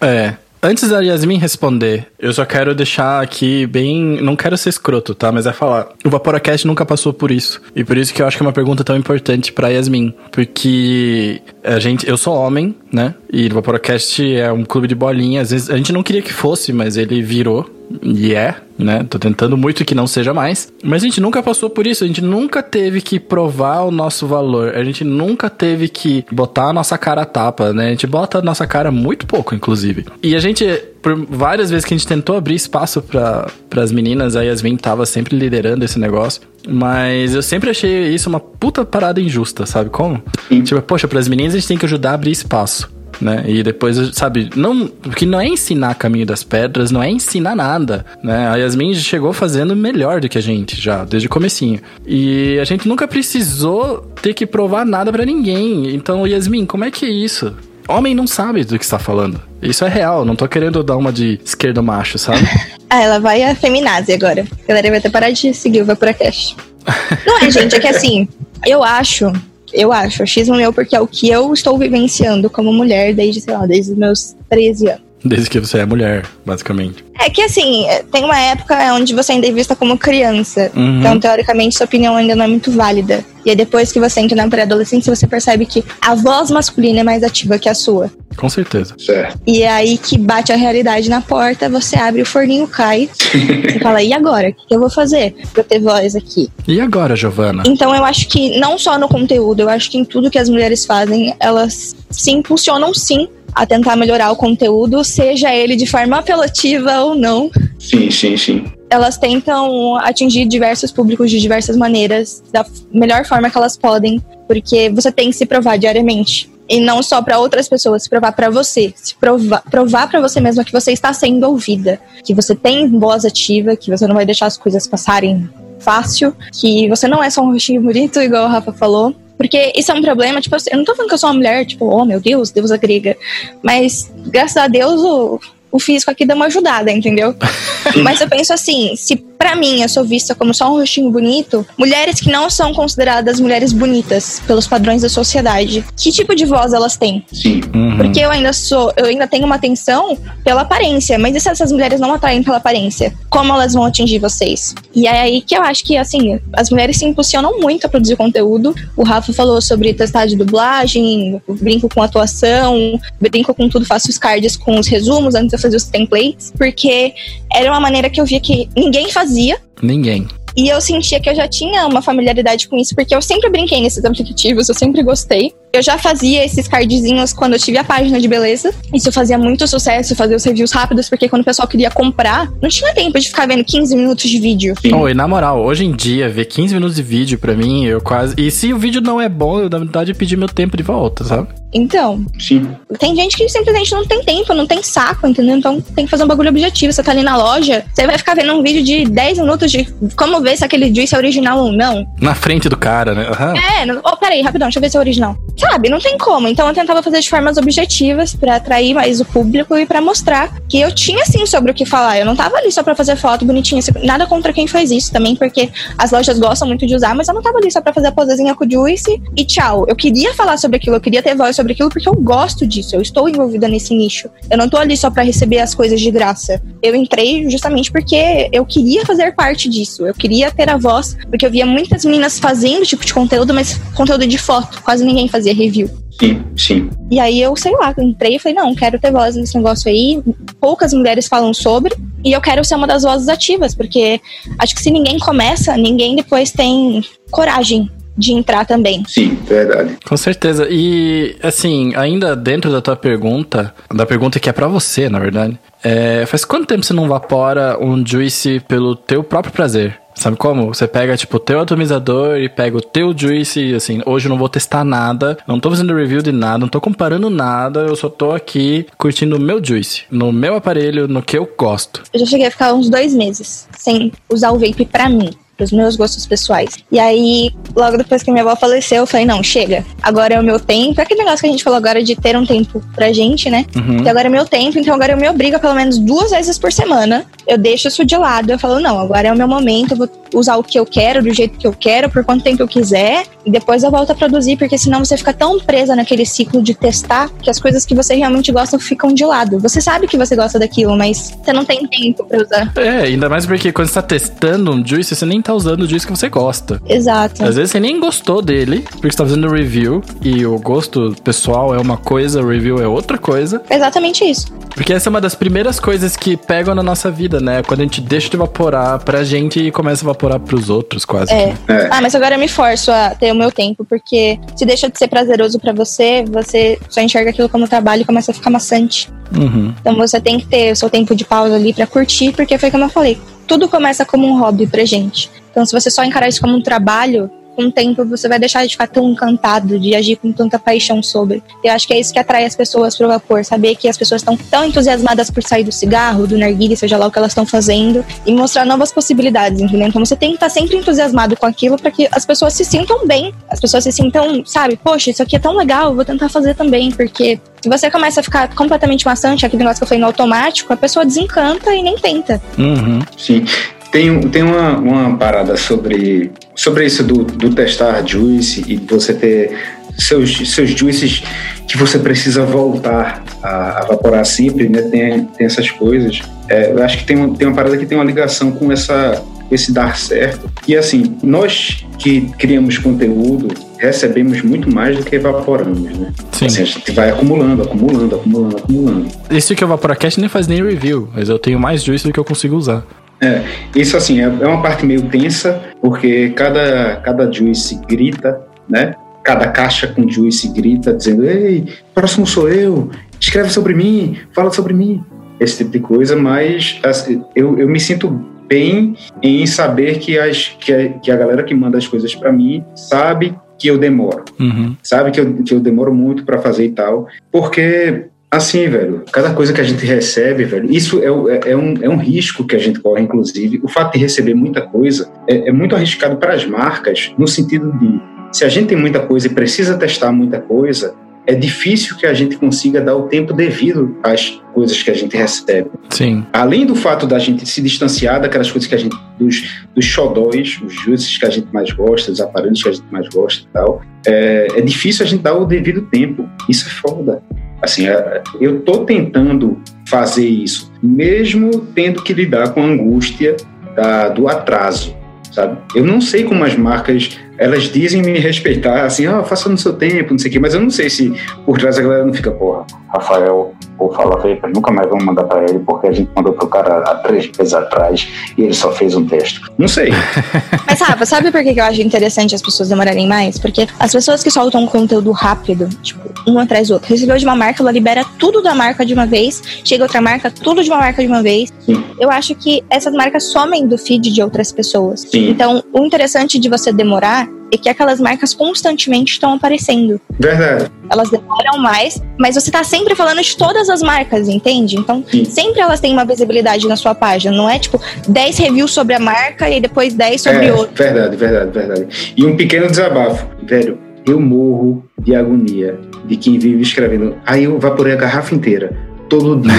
É. é. Antes da Yasmin responder, eu só quero deixar aqui bem. Não quero ser escroto, tá? Mas é falar. O Vaporacast nunca passou por isso. E por isso que eu acho que é uma pergunta tão importante pra Yasmin. Porque a gente. Eu sou homem, né? E o Vaporacast é um clube de bolinha. Às vezes a gente não queria que fosse, mas ele virou. E é, né? Tô tentando muito que não seja mais. Mas a gente nunca passou por isso. A gente nunca teve que provar o nosso valor. A gente nunca teve que botar a nossa cara a tapa, né? A gente bota a nossa cara muito pouco, inclusive. E a gente, por várias vezes que a gente tentou abrir espaço para as meninas, a Yasmin tava sempre liderando esse negócio. Mas eu sempre achei isso uma puta parada injusta, sabe como? Sim. Tipo, poxa, para as meninas a gente tem que ajudar a abrir espaço né? E depois, sabe, não, porque não é ensinar caminho das pedras, não é ensinar nada, né? A Yasmin chegou fazendo melhor do que a gente já, desde o comecinho. E a gente nunca precisou ter que provar nada para ninguém. Então, Yasmin, como é que é isso? Homem não sabe do que está falando. Isso é real, não tô querendo dar uma de esquerdo macho, sabe? ah, ela vai a feminazi agora. A galera vai até parar de seguir o Vaporacast. não é, gente, é que assim, eu acho eu acho, achismo meu, porque é o que eu estou vivenciando como mulher desde, sei lá, desde os meus 13 anos. Desde que você é mulher, basicamente. É que assim, tem uma época onde você ainda é vista como criança. Uhum. Então, teoricamente, sua opinião ainda não é muito válida. E aí, depois que você entra na pré-adolescência, você percebe que a voz masculina é mais ativa que a sua. Com certeza. Certo. E é aí que bate a realidade na porta, você abre o forninho, cai. e fala, e agora? O que eu vou fazer pra eu ter voz aqui? E agora, Giovana? Então eu acho que não só no conteúdo, eu acho que em tudo que as mulheres fazem, elas se impulsionam sim a tentar melhorar o conteúdo, seja ele de forma apelativa ou não. Sim, sim, sim. Elas tentam atingir diversos públicos de diversas maneiras, da melhor forma que elas podem, porque você tem que se provar diariamente. E não só para outras pessoas, se provar para você, se provar, provar para você mesma que você está sendo ouvida, que você tem voz ativa, que você não vai deixar as coisas passarem fácil, que você não é só um rostinho bonito, igual o Rafa falou. Porque isso é um problema, tipo, eu não tô falando que eu sou uma mulher, tipo, oh meu Deus, deusa grega. Mas, graças a Deus, o, o físico aqui dá uma ajudada, entendeu? Mas eu penso assim, se pra mim eu sou vista como só um rostinho bonito, mulheres que não são consideradas mulheres bonitas pelos padrões da sociedade, que tipo de voz elas têm? Sim. Uhum. Porque eu ainda sou, eu ainda tenho uma atenção pela aparência, mas e se essas mulheres não atraem pela aparência? Como elas vão atingir vocês? E é aí que eu acho que, assim, as mulheres se impulsionam muito a produzir conteúdo. O Rafa falou sobre testar de dublagem, brinco com atuação, brinco com tudo, faço os cards com os resumos antes de eu fazer os templates, porque era uma maneira que eu via que ninguém fazia. Ninguém. E eu sentia que eu já tinha uma familiaridade com isso, porque eu sempre brinquei nesses aplicativos, eu sempre gostei. Eu já fazia esses cardzinhos quando eu tive a página de beleza. Isso fazia muito sucesso, fazer os reviews rápidos, porque quando o pessoal queria comprar, não tinha tempo de ficar vendo 15 minutos de vídeo. Oh, e na moral, hoje em dia, ver 15 minutos de vídeo pra mim, eu quase. E se o vídeo não é bom, eu dá vontade de pedir meu tempo de volta, sabe? Então, Sim. tem gente que simplesmente não tem tempo, não tem saco, entendeu? Então tem que fazer um bagulho objetivo. Você tá ali na loja, você vai ficar vendo um vídeo de 10 minutos de como ver se aquele juice é original ou não. Na frente do cara, né? Aham. É, oh, peraí, rapidão, deixa eu ver se é original. Sabe, não tem como. Então eu tentava fazer de formas objetivas pra atrair mais o público e pra mostrar que eu tinha sim sobre o que falar. Eu não tava ali só pra fazer foto bonitinha. Nada contra quem faz isso também, porque as lojas gostam muito de usar, mas eu não tava ali só pra fazer a posezinha com o Juice e tchau. Eu queria falar sobre aquilo, eu queria ter voz sobre aquilo porque eu gosto disso. Eu estou envolvida nesse nicho. Eu não tô ali só pra receber as coisas de graça. Eu entrei justamente porque eu queria fazer parte disso. Eu queria ter a voz, porque eu via muitas meninas fazendo tipo de conteúdo, mas conteúdo de foto. Quase ninguém fazia review. Sim, sim. E aí eu, sei lá, eu entrei e falei, não, quero ter voz nesse negócio aí. Poucas mulheres falam sobre. E eu quero ser uma das vozes ativas, porque acho que se ninguém começa, ninguém depois tem coragem de entrar também. Sim, verdade. Com certeza. E, assim, ainda dentro da tua pergunta, da pergunta que é pra você, na verdade, é, faz quanto tempo você não vapora um juice pelo teu próprio prazer? Sabe como? Você pega, tipo, o teu atomizador e pega o teu juice e, assim, hoje eu não vou testar nada, não tô fazendo review de nada, não tô comparando nada, eu só tô aqui curtindo o meu juice, no meu aparelho, no que eu gosto. Eu já cheguei a ficar uns dois meses sem usar o vape pra mim. Pros meus gostos pessoais. E aí, logo depois que minha avó faleceu, eu falei: não, chega. Agora é o meu tempo. É aquele negócio que a gente falou agora de ter um tempo pra gente, né? Uhum. Que agora é meu tempo, então agora eu me obrigo a pelo menos duas vezes por semana. Eu deixo isso de lado. Eu falo: não, agora é o meu momento, eu vou usar o que eu quero, do jeito que eu quero, por quanto tempo eu quiser. E depois eu volto a produzir, porque senão você fica tão presa naquele ciclo de testar que as coisas que você realmente gosta ficam de lado. Você sabe que você gosta daquilo, mas você não tem tempo pra usar. É, ainda mais porque quando você tá testando um juice, você nem tá usando o juice que você gosta. Exato. Às vezes você nem gostou dele, porque você tá fazendo review, e o gosto pessoal é uma coisa, o review é outra coisa. Exatamente isso. Porque essa é uma das primeiras coisas que pegam na nossa vida, né? Quando a gente deixa de evaporar pra gente e começa a evaporar pros outros, quase. É. que. É. Ah, mas agora eu me forço a ter o meu tempo, porque se deixa de ser prazeroso pra você, você só enxerga aquilo como trabalho e começa a ficar maçante. Uhum. Então você tem que ter o seu tempo de pausa ali pra curtir, porque foi como eu falei, tudo começa como um hobby pra gente. Então se você só encarar isso como um trabalho, com o tempo você vai deixar de ficar tão encantado, de agir com tanta paixão sobre. Eu acho que é isso que atrai as pessoas pro vapor, saber que as pessoas estão tão entusiasmadas por sair do cigarro, do narguilé, seja lá o que elas estão fazendo, e mostrar novas possibilidades, entendeu? Então você tem que estar sempre entusiasmado com aquilo para que as pessoas se sintam bem, as pessoas se sintam, sabe, poxa, isso aqui é tão legal, eu vou tentar fazer também, porque se você começa a ficar completamente maçante, aquele negócio que eu falei no automático, a pessoa desencanta e nem tenta. Uhum. Sim. Tem, tem uma, uma parada sobre, sobre isso do, do testar juice e você ter seus, seus juices que você precisa voltar a, a vaporar sempre, né? Tem, tem essas coisas. É, eu acho que tem, uma, tem uma parada que tem uma ligação com essa esse dar certo. E assim, nós que criamos conteúdo recebemos muito mais do que evaporamos, né? Sim. Assim, a gente vai acumulando, acumulando, acumulando, acumulando. Esse que o Vaporacast nem faz nem review, mas eu tenho mais juice do que eu consigo usar. É, isso assim, é, é uma parte meio tensa, porque cada, cada juice grita, né? Cada caixa com juice grita, dizendo, ei, próximo sou eu, escreve sobre mim, fala sobre mim. Esse tipo de coisa, mas assim, eu, eu me sinto bem em saber que, as, que, a, que a galera que manda as coisas para mim sabe que eu demoro. Uhum. Sabe que eu, que eu demoro muito para fazer e tal. Porque, assim, velho, cada coisa que a gente recebe, velho, isso é, é, é, um, é um risco que a gente corre, inclusive. O fato de receber muita coisa é, é muito arriscado para as marcas, no sentido de se a gente tem muita coisa e precisa testar muita coisa, é difícil que a gente consiga dar o tempo devido às coisas que a gente recebe. Sim. Além do fato da gente se distanciar daquelas coisas que a gente, dos, dos xodóis, os juízes que a gente mais gosta, os aparelhos que a gente mais gosta e tal, é, é difícil a gente dar o devido tempo. Isso é foda. Assim, é, eu tô tentando fazer isso, mesmo tendo que lidar com a angústia da, do atraso, sabe? Eu não sei como as marcas elas dizem me respeitar, assim, oh, faça no seu tempo, não sei o quê, mas eu não sei se por trás a galera não fica, porra, Rafael, ou fala, Vapor, nunca mais vamos mandar para ele, porque a gente mandou pro cara há três meses atrás e ele só fez um teste. Não sei. mas, Rafa, sabe por que eu acho interessante as pessoas demorarem mais? Porque as pessoas que soltam conteúdo rápido, tipo, um atrás do outro, recebeu de uma marca, ela libera tudo da marca de uma vez, chega outra marca, tudo de uma marca de uma vez. Sim. Eu acho que essas marcas somem do feed de outras pessoas. Sim. Então, o interessante de você demorar é que aquelas marcas constantemente estão aparecendo. Verdade. Elas demoram mais, mas você tá sempre falando de todas as marcas, entende? Então, Sim. sempre elas têm uma visibilidade na sua página. Não é tipo 10 reviews sobre a marca e depois 10 sobre é, outra. Verdade, verdade, verdade. E um pequeno desabafo, velho. Eu morro de agonia de quem vive escrevendo. Aí eu vaporei a garrafa inteira todo dia.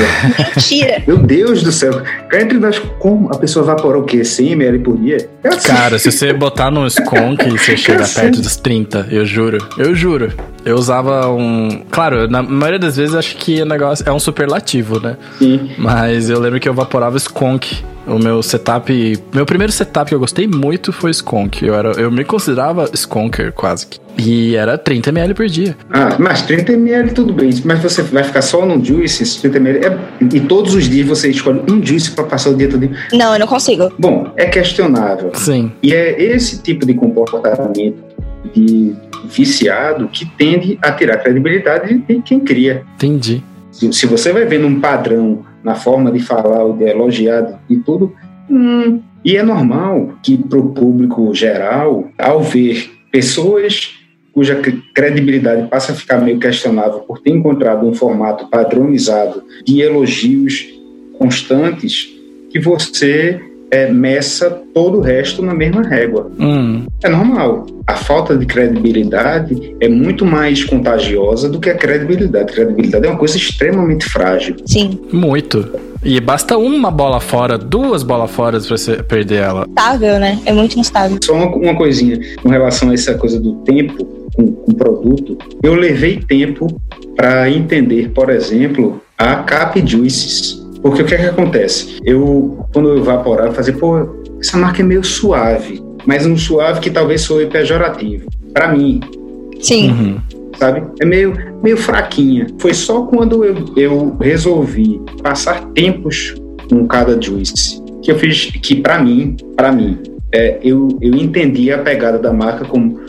Mentira. Meu Deus do céu. Cá entre nós, como a pessoa evapora o quê? 100 ml por dia? É assim. Cara, se você botar no Skunk, você chega assim. perto dos 30, eu juro. Eu juro. Eu usava um. Claro, na maioria das vezes acho que o negócio é um superlativo, né? Sim. Mas eu lembro que eu vaporava Skunk. O meu setup. Meu primeiro setup que eu gostei muito foi Skunk. Eu, era, eu me considerava Skonker quase que. E era 30 ml por dia. Ah, mas 30 ml tudo bem. Mas você vai ficar só no juice, 30 ml. É, e todos os dias você escolhe um juice para passar o dia todo. Não, eu não consigo. Bom, é questionável. Sim. E é esse tipo de comportamento de viciado que tende a tirar a credibilidade de quem cria. Entendi. Se, se você vai vendo um padrão na forma de falar ou de elogiar e tudo, hum, e é normal que para o público geral, ao ver pessoas cuja credibilidade passa a ficar meio questionável por ter encontrado um formato padronizado de elogios constantes, que você é, meça todo o resto na mesma régua. Hum. É normal. A falta de credibilidade é muito mais contagiosa do que a credibilidade. A credibilidade é uma coisa extremamente frágil. Sim. Muito. E basta uma bola fora, duas bolas fora pra você perder ela. Instável, né? É muito instável. Só uma, uma coisinha com relação a essa coisa do tempo com, com produto. Eu levei tempo para entender, por exemplo, a Cap Juices porque o que é que acontece? Eu, quando eu evaporar, eu fazer, pô, essa marca é meio suave, mas um suave que talvez soe pejorativo. Para mim. Sim. Uhum. Sabe? É meio, meio fraquinha. Foi só quando eu, eu resolvi passar tempos com cada juice que eu fiz, que para mim, para mim, é, eu, eu entendi a pegada da marca como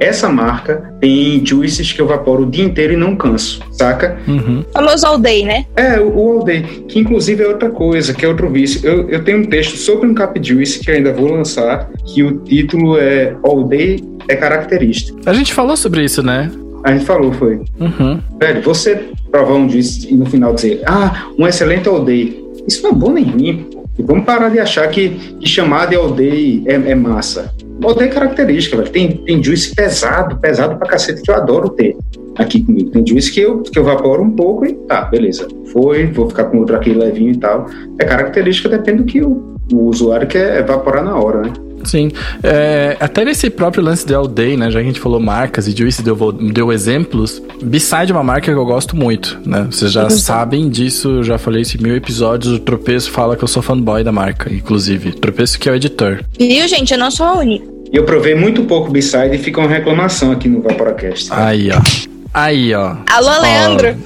essa marca tem juices que eu vaporo o dia inteiro e não canso, saca? Uhum. Famoso all day, né? É, o, o all day, que inclusive é outra coisa, que é outro vício. Eu, eu tenho um texto sobre um cap juice que ainda vou lançar, que o título é All Day é característico. A gente falou sobre isso, né? A gente falou, foi. Uhum. Velho, você provar um juice e no final dizer, ah, um excelente all day, isso não é bom nem ruim. E vamos parar de achar que, que chamar de all day é, é massa. Day é característica, velho. Tem, tem juice pesado, pesado pra cacete, que eu adoro ter aqui comigo. Tem juice que eu, que eu vaporo um pouco e tá, beleza. Foi, vou ficar com outro aqui levinho e tal. É característica, depende do que o, o usuário quer evaporar na hora, né? Sim. É, até nesse próprio lance de All Day, né? Já que a gente falou marcas e Juice deu, deu exemplos. Beside é uma marca que eu gosto muito, né? Vocês já sabem disso, eu já falei isso em mil episódios. O Tropeço fala que eu sou fanboy da marca, inclusive. Tropeço que é o editor. Viu, gente? Eu não sou a única. Eu provei muito pouco Beside e fica uma reclamação aqui no Vaporacast. Aí, ó. Aí, ó. Alô, Leandro.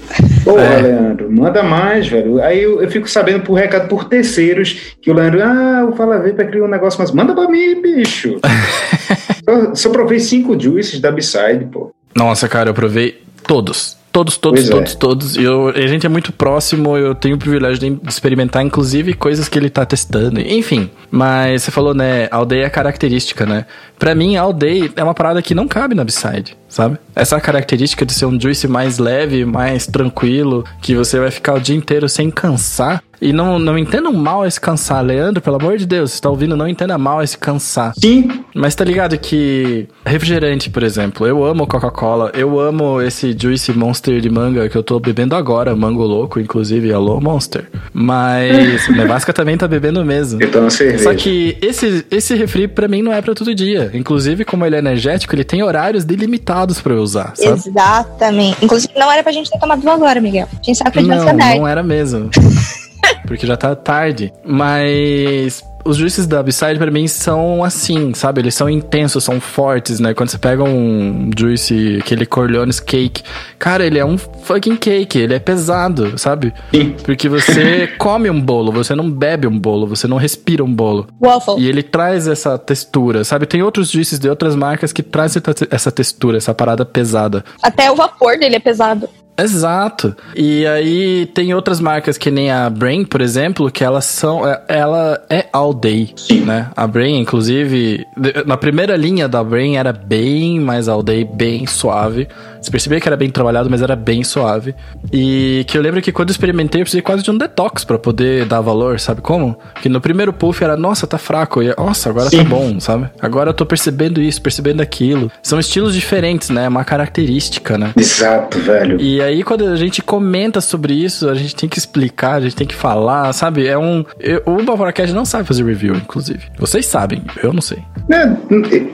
Pô, é. Leandro, manda mais, velho. Aí eu, eu, fico sabendo por recado por terceiros que o Leandro, ah, o Fala Vape criou um negócio, mas manda pra mim, bicho. só, só provei cinco juices da B-Side, pô. Nossa, cara, eu provei todos. Todos, todos, pois todos, é. todos. E eu, a gente é muito próximo, eu tenho o privilégio de experimentar, inclusive, coisas que ele tá testando. Enfim, mas você falou, né, aldeia é característica, né? Pra mim, a aldeia é uma parada que não cabe na B-Side, sabe? Essa característica de ser um juice mais leve, mais tranquilo, que você vai ficar o dia inteiro sem cansar, e não, não entendam mal esse cansar, Leandro, pelo amor de Deus, você tá ouvindo, não entenda mal esse cansar. Sim. Mas tá ligado que refrigerante, por exemplo, eu amo Coca-Cola, eu amo esse Juice Monster de manga que eu tô bebendo agora, mango louco, inclusive, alô Monster. Mas Nevasca também tá bebendo mesmo. Eu tô na cerveja. Só que esse, esse refri pra mim não é pra todo dia. Inclusive, como ele é energético, ele tem horários delimitados pra eu usar, sabe? Exatamente. Inclusive, não era pra gente ter tomado agora, Miguel. A gente sabe que a gente não, não era mesmo. porque já tá tarde. Mas os juices da Upside para mim são assim, sabe? Eles são intensos, são fortes, né? Quando você pega um juice, aquele Corleones Cake, cara, ele é um fucking cake, ele é pesado, sabe? Sim. Porque você come um bolo, você não bebe um bolo, você não respira um bolo. Waffle. E ele traz essa textura, sabe? Tem outros juices de outras marcas que trazem essa textura, essa parada pesada. Até o vapor dele é pesado. Exato. E aí tem outras marcas que nem a Brain, por exemplo, que elas são. É, ela é all day, né? A Brain, inclusive, na primeira linha da Brain era bem mais all day, bem suave. Você percebia que era bem trabalhado, mas era bem suave. E que eu lembro que quando eu experimentei, eu precisei quase de um detox para poder dar valor, sabe como? Que no primeiro puff era, nossa, tá fraco. E, nossa, agora tá Sim. tá bom, sabe? Agora eu tô percebendo isso, percebendo aquilo. São estilos diferentes, né? É uma característica, né? Exato, velho. E aí, quando a gente comenta sobre isso, a gente tem que explicar, a gente tem que falar, sabe? É um. Eu, o Bavoracast não sabe fazer review, inclusive. Vocês sabem, eu não sei. É,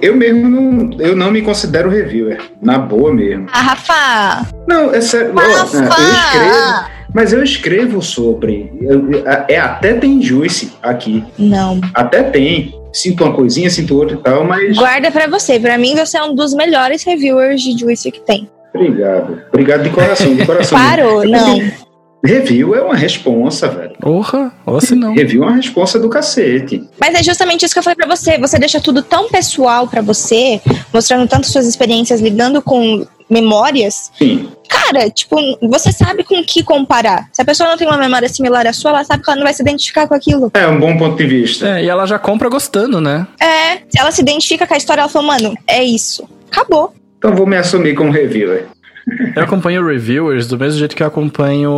eu mesmo não, eu não me considero reviewer. Na boa mesmo. Ah, Rafa! Não, é sério. Rafa! Eu escrevo. Mas eu escrevo sobre. Eu, é, até tem Juice aqui. Não. Até tem. Sinto uma coisinha, sinto outra e tal, mas. Guarda pra você. Pra mim, você é um dos melhores reviewers de Juice que tem. Obrigado. Obrigado de coração, de coração. Parou, não. Review é uma responsa, velho. Porra, ou se não. Review é uma responsa do cacete. Mas é justamente isso que eu falei pra você. Você deixa tudo tão pessoal para você, mostrando tanto suas experiências, lidando com memórias. Sim. Cara, tipo, você sabe com o que comparar. Se a pessoa não tem uma memória similar à sua, ela sabe que ela não vai se identificar com aquilo. É um bom ponto de vista. É, e ela já compra gostando, né? É, se ela se identifica com a história, ela fala, mano, é isso. Acabou. Então vou me assumir como reviewer. Eu acompanho reviewers do mesmo jeito que eu acompanho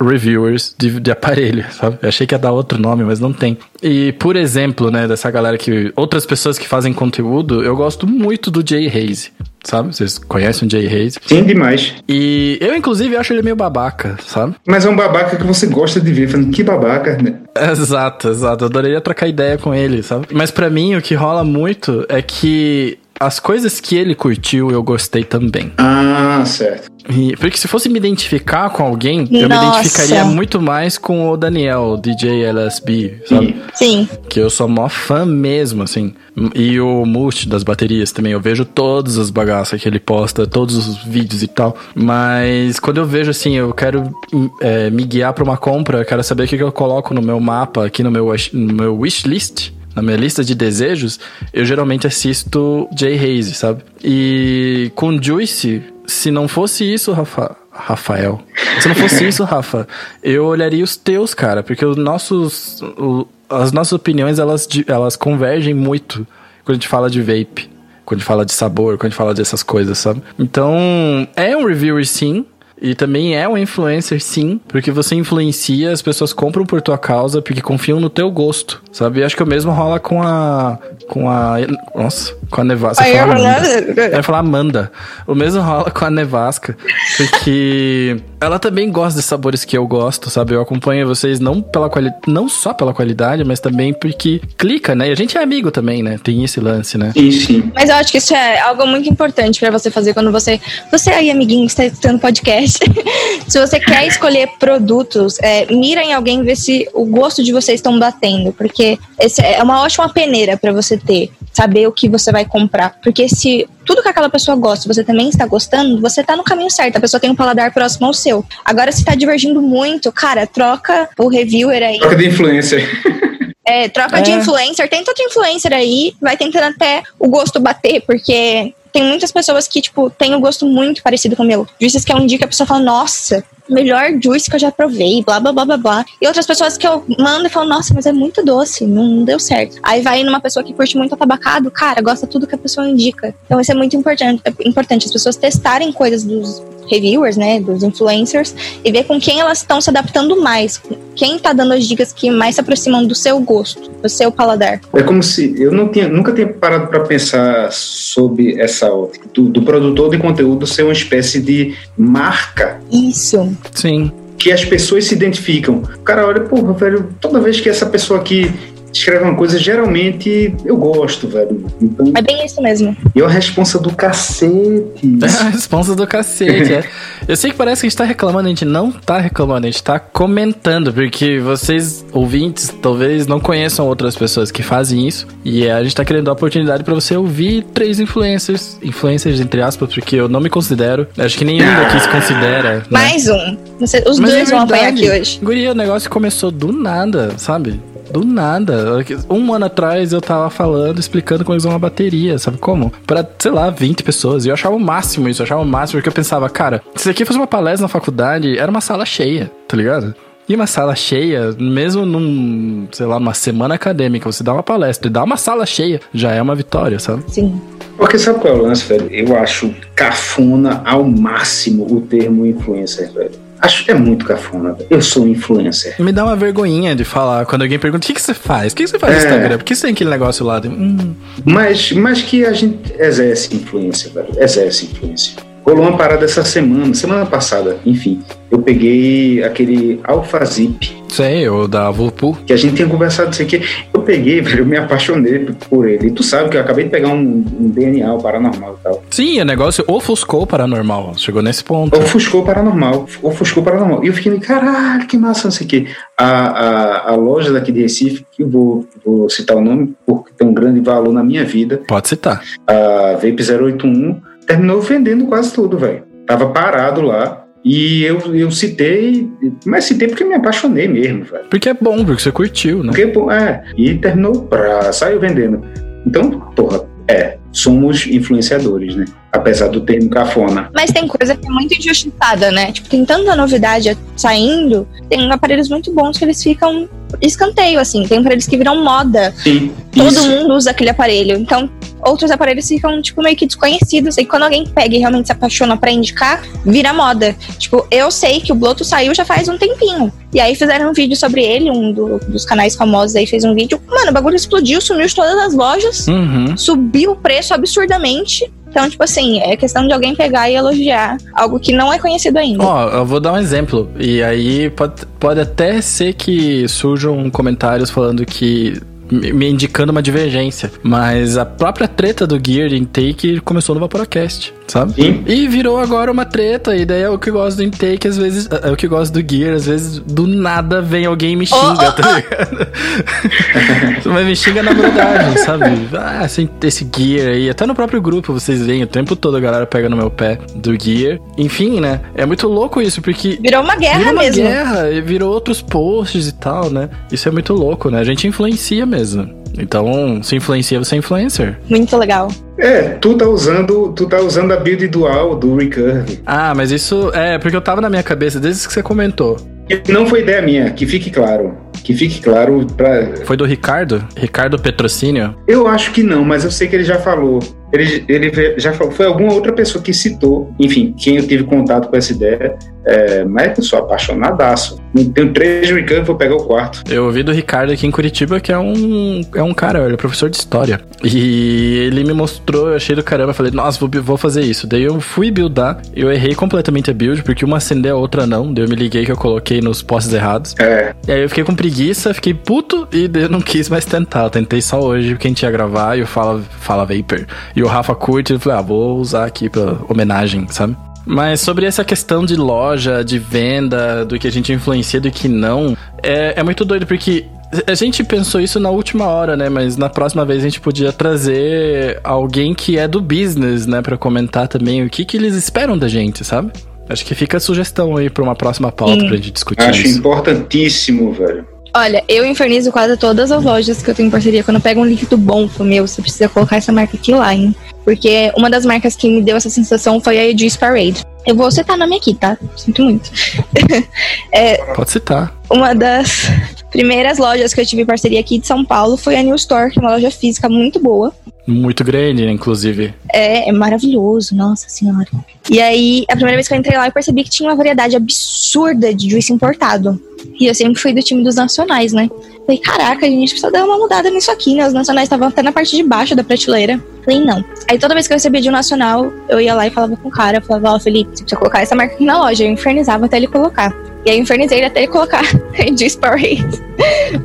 reviewers de, de aparelho, sabe? Eu achei que ia dar outro nome, mas não tem. E, por exemplo, né, dessa galera que. Outras pessoas que fazem conteúdo, eu gosto muito do Jay Hayes. Sabe? Vocês conhecem o Jay Hayes? Sim, demais. E eu, inclusive, acho ele meio babaca, sabe? Mas é um babaca que você gosta de ver, falando que babaca, né? Exato, exato. Eu adoraria trocar ideia com ele, sabe? Mas para mim, o que rola muito é que as coisas que ele curtiu, eu gostei também. Ah, certo. E, porque se fosse me identificar com alguém, Nossa. eu me identificaria muito mais com o Daniel, DJ LSB, sabe? Sim. Que eu sou mó fã mesmo, assim. E o Must das baterias também. Eu vejo todas as bagaças que ele posta, todos os vídeos e tal. Mas quando eu vejo assim, eu quero é, me guiar para uma compra, eu quero saber o que, que eu coloco no meu mapa, aqui no meu, no meu wishlist na minha lista de desejos, eu geralmente assisto Jay Hayes, sabe? E com Juice, se não fosse isso, Rafa, Rafael, se não fosse isso, Rafa, eu olharia os teus, cara, porque os nossos, o, as nossas opiniões, elas, elas convergem muito quando a gente fala de vape. Quando a gente fala de sabor, quando a gente fala dessas coisas, sabe? Então, é um reviewer sim, e também é um influencer, sim, porque você influencia, as pessoas compram por tua causa porque confiam no teu gosto, sabe? E acho que o mesmo rola com a. com a. Nossa, com a nevasca. Aí eu falando- Eu ia falar Amanda. O mesmo rola com a nevasca. Porque ela também gosta de sabores que eu gosto, sabe? Eu acompanho vocês não pela qualidade, não só pela qualidade, mas também porque clica, né? E a gente é amigo também, né? Tem esse lance, né? Sim, sim. Mas eu acho que isso é algo muito importante pra você fazer quando você. Você aí, amiguinho, que está escutando podcast. se você quer escolher produtos, é, mira em alguém ver se o gosto de vocês estão batendo. Porque esse é uma ótima peneira pra você ter. Saber o que você vai comprar. Porque se tudo que aquela pessoa gosta, você também está gostando, você tá no caminho certo. A pessoa tem um paladar próximo ao seu. Agora, se tá divergindo muito, cara, troca o reviewer aí. Troca de influência. É, troca de É. influencer, tenta outro influencer aí, vai tentando até o gosto bater, porque tem muitas pessoas que, tipo, têm um gosto muito parecido com o meu. Juices que é um dia que a pessoa fala, nossa, melhor juice que eu já provei, blá blá blá blá blá. E outras pessoas que eu mando e falo, nossa, mas é muito doce, não deu certo. Aí vai numa pessoa que curte muito atabacado, cara, gosta tudo que a pessoa indica. Então isso é muito importante, é importante as pessoas testarem coisas dos reviewers, né, dos influencers, e ver com quem elas estão se adaptando mais. Quem tá dando as dicas que mais se aproximam do seu gosto, do seu paladar. É como se eu não tinha, nunca tinha parado para pensar sobre essa ótica do, do produtor de conteúdo ser uma espécie de marca Isso. Sim. que as pessoas se identificam. O cara olha, porra, velho, toda vez que essa pessoa aqui escreve uma coisa, geralmente eu gosto, velho. Então, É bem isso mesmo. e é uma responsa do cacete. É a responsa do cacete, é. Eu sei que parece que a gente tá reclamando, a gente não tá reclamando, a gente tá comentando, porque vocês, ouvintes, talvez não conheçam outras pessoas que fazem isso, e a gente tá querendo dar oportunidade pra você ouvir três influencers, influencers entre aspas, porque eu não me considero, acho que nenhum daqui se considera, né? Mais um. Você- os Mas dois é vão apanhar aqui hoje. Guria, o negócio começou do nada, sabe? Do nada. Um ano atrás eu tava falando, explicando como usar uma bateria, sabe como? Pra, sei lá, 20 pessoas. E eu achava o máximo isso, eu achava o máximo, porque eu pensava, cara, se isso aqui fosse uma palestra na faculdade, era uma sala cheia, tá ligado? E uma sala cheia, mesmo num, sei lá, numa semana acadêmica, você dá uma palestra e dá uma sala cheia, já é uma vitória, sabe? Sim. Porque sabe qual é o lance, velho? Eu acho cafona ao máximo o termo influencer, velho. Acho que é muito cafona. Eu sou influencer. Me dá uma vergonhinha de falar quando alguém pergunta: o que, que você faz? O que, que você faz no É. Instagram? Por que você tem aquele negócio lá? Hum, Mas, mas que a gente exerce influência, velho. Exerce influência. Rolou uma parada essa semana, semana passada, enfim. Eu peguei aquele Alphazip, sei, o da Vulpu. que a gente tinha conversado isso aqui. Eu peguei, velho, eu me apaixonei por ele. E tu sabe que eu acabei de pegar um, um DNA, o paranormal e tal. Sim, o negócio ofuscou o paranormal. Chegou nesse ponto. Ofuscou paranormal. Ofuscou paranormal. E eu fiquei, caralho, que massa, não sei o quê. A, a, a loja daqui de Recife, que eu vou, vou citar o nome, porque tem um grande valor na minha vida, Pode citar. a Vape 081, terminou vendendo quase tudo, velho. Tava parado lá. E eu, eu citei, mas citei porque me apaixonei mesmo, velho. Porque é bom, porque você curtiu, né? Porque, é, e terminou, pra, saiu vendendo. Então, porra, é, somos influenciadores, né? Apesar do termo cafona. Mas tem coisa que é muito injustiçada, né? Tipo, tem tanta novidade saindo, tem aparelhos muito bons que eles ficam escanteio, assim. Tem aparelhos que viram moda. Sim, Todo isso. mundo usa aquele aparelho. Então, outros aparelhos ficam, tipo, meio que desconhecidos. E quando alguém pega e realmente se apaixona pra indicar, vira moda. Tipo, eu sei que o Bloto saiu já faz um tempinho. E aí fizeram um vídeo sobre ele, um do- dos canais famosos aí fez um vídeo. Mano, o bagulho explodiu, sumiu de todas as lojas, Uhum. subiu o preço absurdamente. Então, tipo assim, é questão de alguém pegar e elogiar algo que não é conhecido ainda. Ó, eu vou dar um exemplo. E aí pode, pode até ser que surjam comentários falando que. Me indicando uma divergência. Mas a própria treta do Gear de Intake começou no Vaporacast, sabe? Sim. E virou agora uma treta, e daí é o que gosto do intake, às vezes, é o que gosto do gear, às vezes do nada vem alguém e me xinga, Oh, oh, tá ligado? Mas me xinga na verdade, sabe? Ah, esse, esse gear aí, até no próprio grupo vocês veem, o tempo todo a galera pega no meu pé do gear. Enfim, né? É muito louco isso, porque Virou uma guerra Virou uma mesmo. guerra, e virou outros posts e tal, né? Isso é muito louco, né? A gente influencia mesmo. Então, se influencia, você é influencer. Muito legal. É, tu tá usando, tu tá usando a build dual do Recurve. Ah, mas isso é porque eu tava na minha cabeça desde que você comentou. Não foi ideia minha, que fique claro. Que fique claro pra. Foi do Ricardo? Ricardo Petrocínio? Eu acho que não, mas eu sei que ele já falou. Ele, ele já falou, foi alguma outra pessoa que citou, enfim, quem eu tive contato com essa ideia, É, mas eu sou apaixonadaço. Tenho três weekends, vou pegar o quarto. Eu ouvi do Ricardo aqui em Curitiba, que é um, é um cara, ele é professor de história. E ele me mostrou, eu achei do caramba, falei, nossa, vou, vou fazer isso. Daí eu fui buildar, eu errei completamente a build, porque uma acendeu, a outra não. Daí eu me liguei que eu coloquei nos postes errados. É. E aí eu fiquei com preguiça, fiquei puto e daí eu não quis mais tentar. Eu tentei só hoje, porque a gente ia gravar e o Fala, Fala Vapor. E o Rafa curte, eu falei, ah, vou usar aqui pra homenagem, sabe? Mas sobre essa questão de loja, de venda, do que a gente influencia, do que não, é, é muito doido, porque a gente pensou isso na última hora, né? Mas na próxima vez a gente podia trazer alguém que é do business, né? Pra comentar também o que, que eles esperam da gente, sabe? Acho que fica a sugestão aí pra uma próxima pauta Sim. pra gente discutir Acho isso. importantíssimo, velho. Olha, eu infernizo quase todas as lojas que eu tenho parceria. Quando eu pego um líquido bom pro meu, você precisa colocar essa marca aqui lá, hein? Porque uma das marcas que me deu essa sensação foi a Edis Parade. Eu vou citar nome aqui, tá? Sinto muito. é, Pode citar. Uma das primeiras lojas que eu tive parceria aqui de São Paulo foi a New Store, que é uma loja física muito boa. Muito grande, inclusive. É, é maravilhoso, nossa senhora. E aí, a primeira vez que eu entrei lá, eu percebi que tinha uma variedade absurda de juice importado. E eu sempre fui do time dos nacionais, né? Falei, caraca, a gente precisa dar uma mudada nisso aqui, né? Os nacionais estavam até na parte de baixo da prateleira. Falei, não. Aí toda vez que eu recebia de um nacional, eu ia lá e falava com o cara, falava, ó, oh, Felipe, você precisa colocar essa marca aqui na loja. Eu infernizava até ele colocar. E aí eu infernizei ele até ele colocar de Parade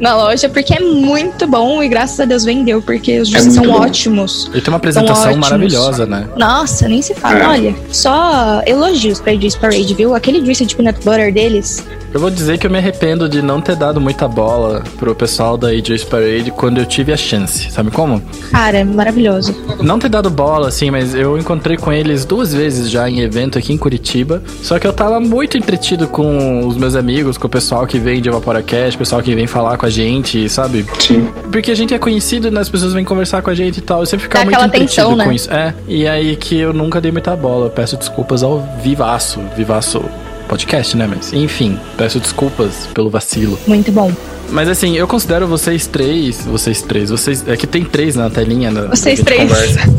na loja, porque é muito bom e graças a Deus vendeu, porque os juices é são bom. ótimos. Ele tem uma apresentação maravilhosa, né? Nossa, nem se fala. É. Olha, só elogios pra Juice Parade, viu? Aquele juice de peanut butter deles eu vou dizer que eu me arrependo de não ter dado muita bola pro pessoal da AJ Parade quando eu tive a chance. Sabe como? Cara, é maravilhoso. Não ter dado bola, assim, mas eu encontrei com eles duas vezes já em evento aqui em Curitiba. Só que eu tava muito entretido com os meus amigos, com o pessoal que vem de Evaporacast, o pessoal que vem falar com a gente, sabe? Sim. Porque a gente é conhecido, né? As pessoas vêm conversar com a gente e tal. Eu sempre ficava muito entretido tensão, né? com isso. É. E aí que eu nunca dei muita bola. Eu peço desculpas ao vivaço, vivaço podcast, né? Mas, enfim, peço desculpas pelo vacilo. Muito bom. Mas assim, eu considero vocês três. Vocês três, vocês. É que tem três na telinha. Na, vocês três.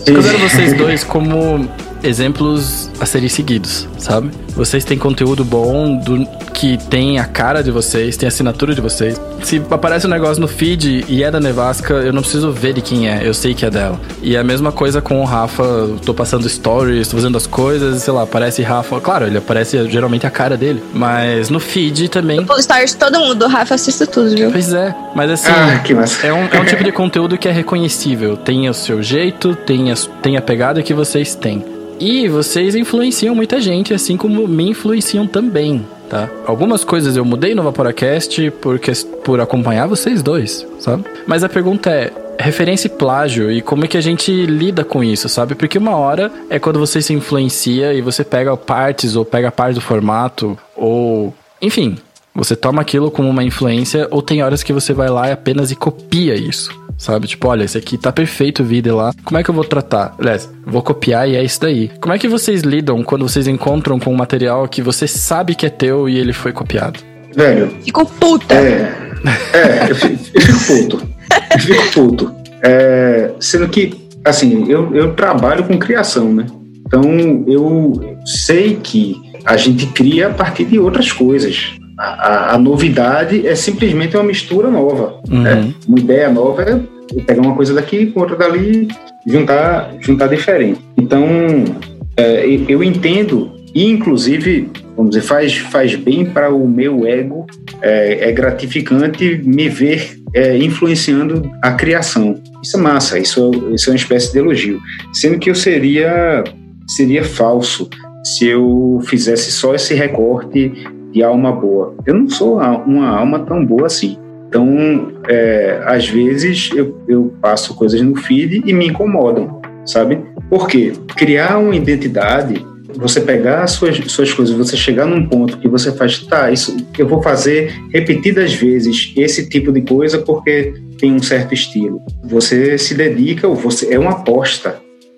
Eu considero vocês dois como exemplos a serem seguidos, sabe? Vocês têm conteúdo bom do, que tem a cara de vocês, tem a assinatura de vocês. Se aparece um negócio no feed e é da Nevasca, eu não preciso ver de quem é, eu sei que é dela. E a mesma coisa com o Rafa, tô passando stories, tô fazendo as coisas, sei lá, aparece Rafa. Claro, ele aparece geralmente a cara dele, mas no feed também. No stories todo mundo, o Rafa assiste tudo, viu? Pois é, mas assim, ah, é, um, é um tipo de conteúdo que é reconhecível. Tem o seu jeito, tem a, tem a pegada que vocês têm. E vocês influenciam muita gente, assim como me influenciam também, tá? Algumas coisas eu mudei no Vaporacast porque, por acompanhar vocês dois, sabe? Mas a pergunta é, referência e plágio e como é que a gente lida com isso, sabe? Porque uma hora é quando você se influencia e você pega partes ou pega parte do formato ou... Enfim, você toma aquilo como uma influência ou tem horas que você vai lá e apenas e copia isso sabe? Tipo, olha, esse aqui tá perfeito o vídeo lá. Como é que eu vou tratar? Aliás, vou copiar e é isso daí. Como é que vocês lidam quando vocês encontram com um material que você sabe que é teu e ele foi copiado? Velho. Ficou puta. É, é eu, fico, eu fico puto. Eu fico puto. É, sendo que, assim, eu, eu trabalho com criação, né? Então, eu sei que a gente cria a partir de outras coisas a, a, novidade é simplesmente uma mistura nova. Uhum. Né? Uma ideia nova é pegar uma coisa daqui com outra dali, juntar, juntar diferente. Então, é, eu entendo, e inclusive, vamos dizer, faz, faz bem para o meu ego, é, é gratificante me ver é, influenciando a criação. Isso é massa, isso, isso é uma espécie de elogio. Sendo que eu seria, seria falso se eu fizesse só esse recorte de alma boa. Eu não sou uma alma tão boa assim. Então, é, às vezes eu, eu passo coisas no feed e me incomodam, sabe? Por quê? Criar uma identidade, você pegar suas, suas coisas, você chegar num ponto que você faz, tá, isso eu vou fazer repetidas vezes esse tipo de coisa porque tem um certo estilo. Você se dedica, ou você é uma aposta,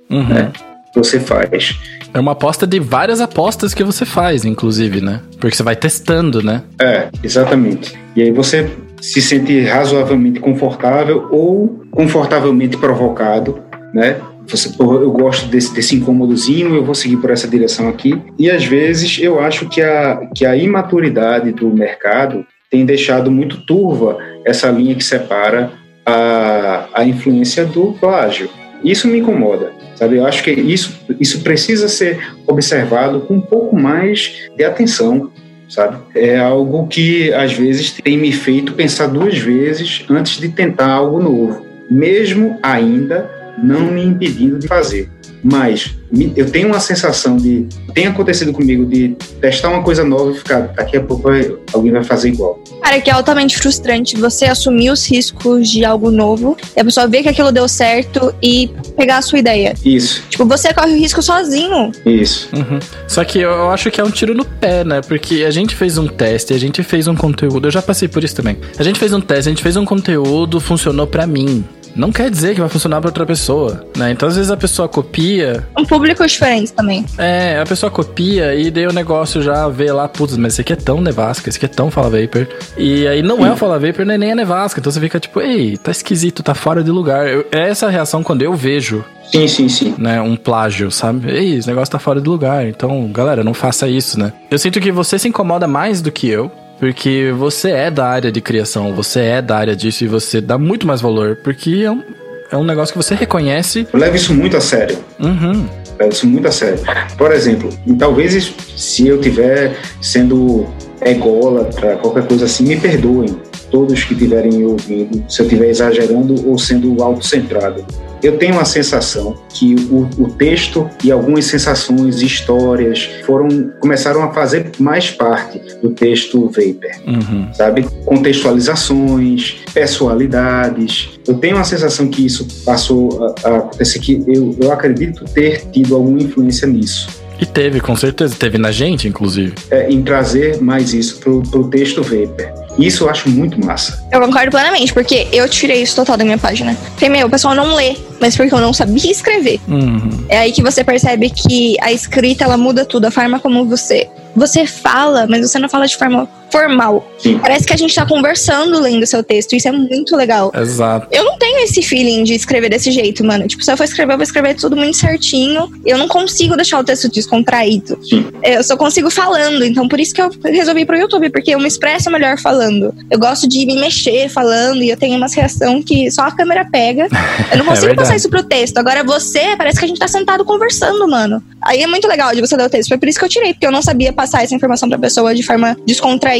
uhum. né? Você faz. É uma aposta de várias apostas que você faz, inclusive, né? Porque você vai testando, né? É, exatamente. E aí você se sente razoavelmente confortável ou confortavelmente provocado, né? você, eu gosto desse, desse incômodozinho, eu vou seguir por essa direção aqui. E às vezes eu acho que a, que a imaturidade do mercado tem deixado muito turva essa linha que separa a, a influência do plágio. Isso me incomoda, sabe? Eu acho que isso, isso precisa ser observado com um pouco mais de atenção, sabe? É algo que às vezes tem me feito pensar duas vezes antes de tentar algo novo, mesmo ainda não me impedindo de fazer. Mas eu tenho uma sensação de. Tem acontecido comigo de testar uma coisa nova e ficar. Daqui a pouco alguém vai fazer igual. Cara, que é altamente frustrante você assumir os riscos de algo novo e a pessoa ver que aquilo deu certo e pegar a sua ideia. Isso. Tipo, você corre o risco sozinho. Isso. Uhum. Só que eu acho que é um tiro no pé, né? Porque a gente fez um teste, a gente fez um conteúdo. Eu já passei por isso também. A gente fez um teste, a gente fez um conteúdo, funcionou para mim não quer dizer que vai funcionar para outra pessoa, né? Então às vezes a pessoa copia. Um público diferente também. É, a pessoa copia e daí o negócio já vê lá, putz, mas esse aqui é tão nevasca, esse aqui é tão Fala Vapor. E aí não é o Fala Vapor, nem é nevasca. Então você fica tipo, ei, tá esquisito, tá fora de lugar. Eu, é essa a reação quando eu vejo Sim, sim, sim. Né, um plágio, sabe? Ei, esse negócio tá fora de lugar. Então, galera, não faça isso, né? Eu sinto que você se incomoda mais do que eu. Porque você é da área de criação, você é da área disso e você dá muito mais valor. Porque é um, é um negócio que você reconhece. Eu levo isso muito a sério. Uhum. Levo isso muito a sério. Por exemplo, talvez se eu tiver sendo ególatra, qualquer coisa assim, me perdoem todos que estiverem ouvindo, se eu estiver exagerando ou sendo autocentrado eu tenho a sensação que o, o, texto e algumas sensações, histórias, foram começaram a fazer mais parte do texto Vapor, uhum. sabe? Contextualizações, pessoalidades. Eu tenho a sensação que isso passou a, a acontecer, que eu, eu acredito ter tido alguma influência nisso. E teve, com certeza. Teve na gente, inclusive. É, em trazer mais isso pro, pro texto Vapor. Isso eu acho muito massa. Eu concordo plenamente, porque eu tirei isso total da minha página. Porque, meu, o pessoal não lê, mas porque eu não sabia escrever. Uhum. É aí que você percebe que a escrita, ela muda tudo. A forma como você... Você fala, mas você não fala de forma formal. Sim. Parece que a gente tá conversando lendo seu texto. Isso é muito legal. Exato. Eu não tenho esse feeling de escrever desse jeito, mano. Tipo, se eu for escrever, eu vou escrever tudo muito certinho. Eu não consigo deixar o texto descontraído. Sim. Eu só consigo falando. Então, por isso que eu resolvi ir pro YouTube, porque eu me expresso melhor falando. Eu gosto de me mexer falando e eu tenho umas reação que só a câmera pega. Eu não É consigo verdade. passar isso pro texto. Agora você, parece que a gente tá sentado conversando, mano. Aí é muito legal de você ler o texto. Foi por isso que eu tirei, porque eu não sabia passar essa informação pra pessoa de forma descontraída.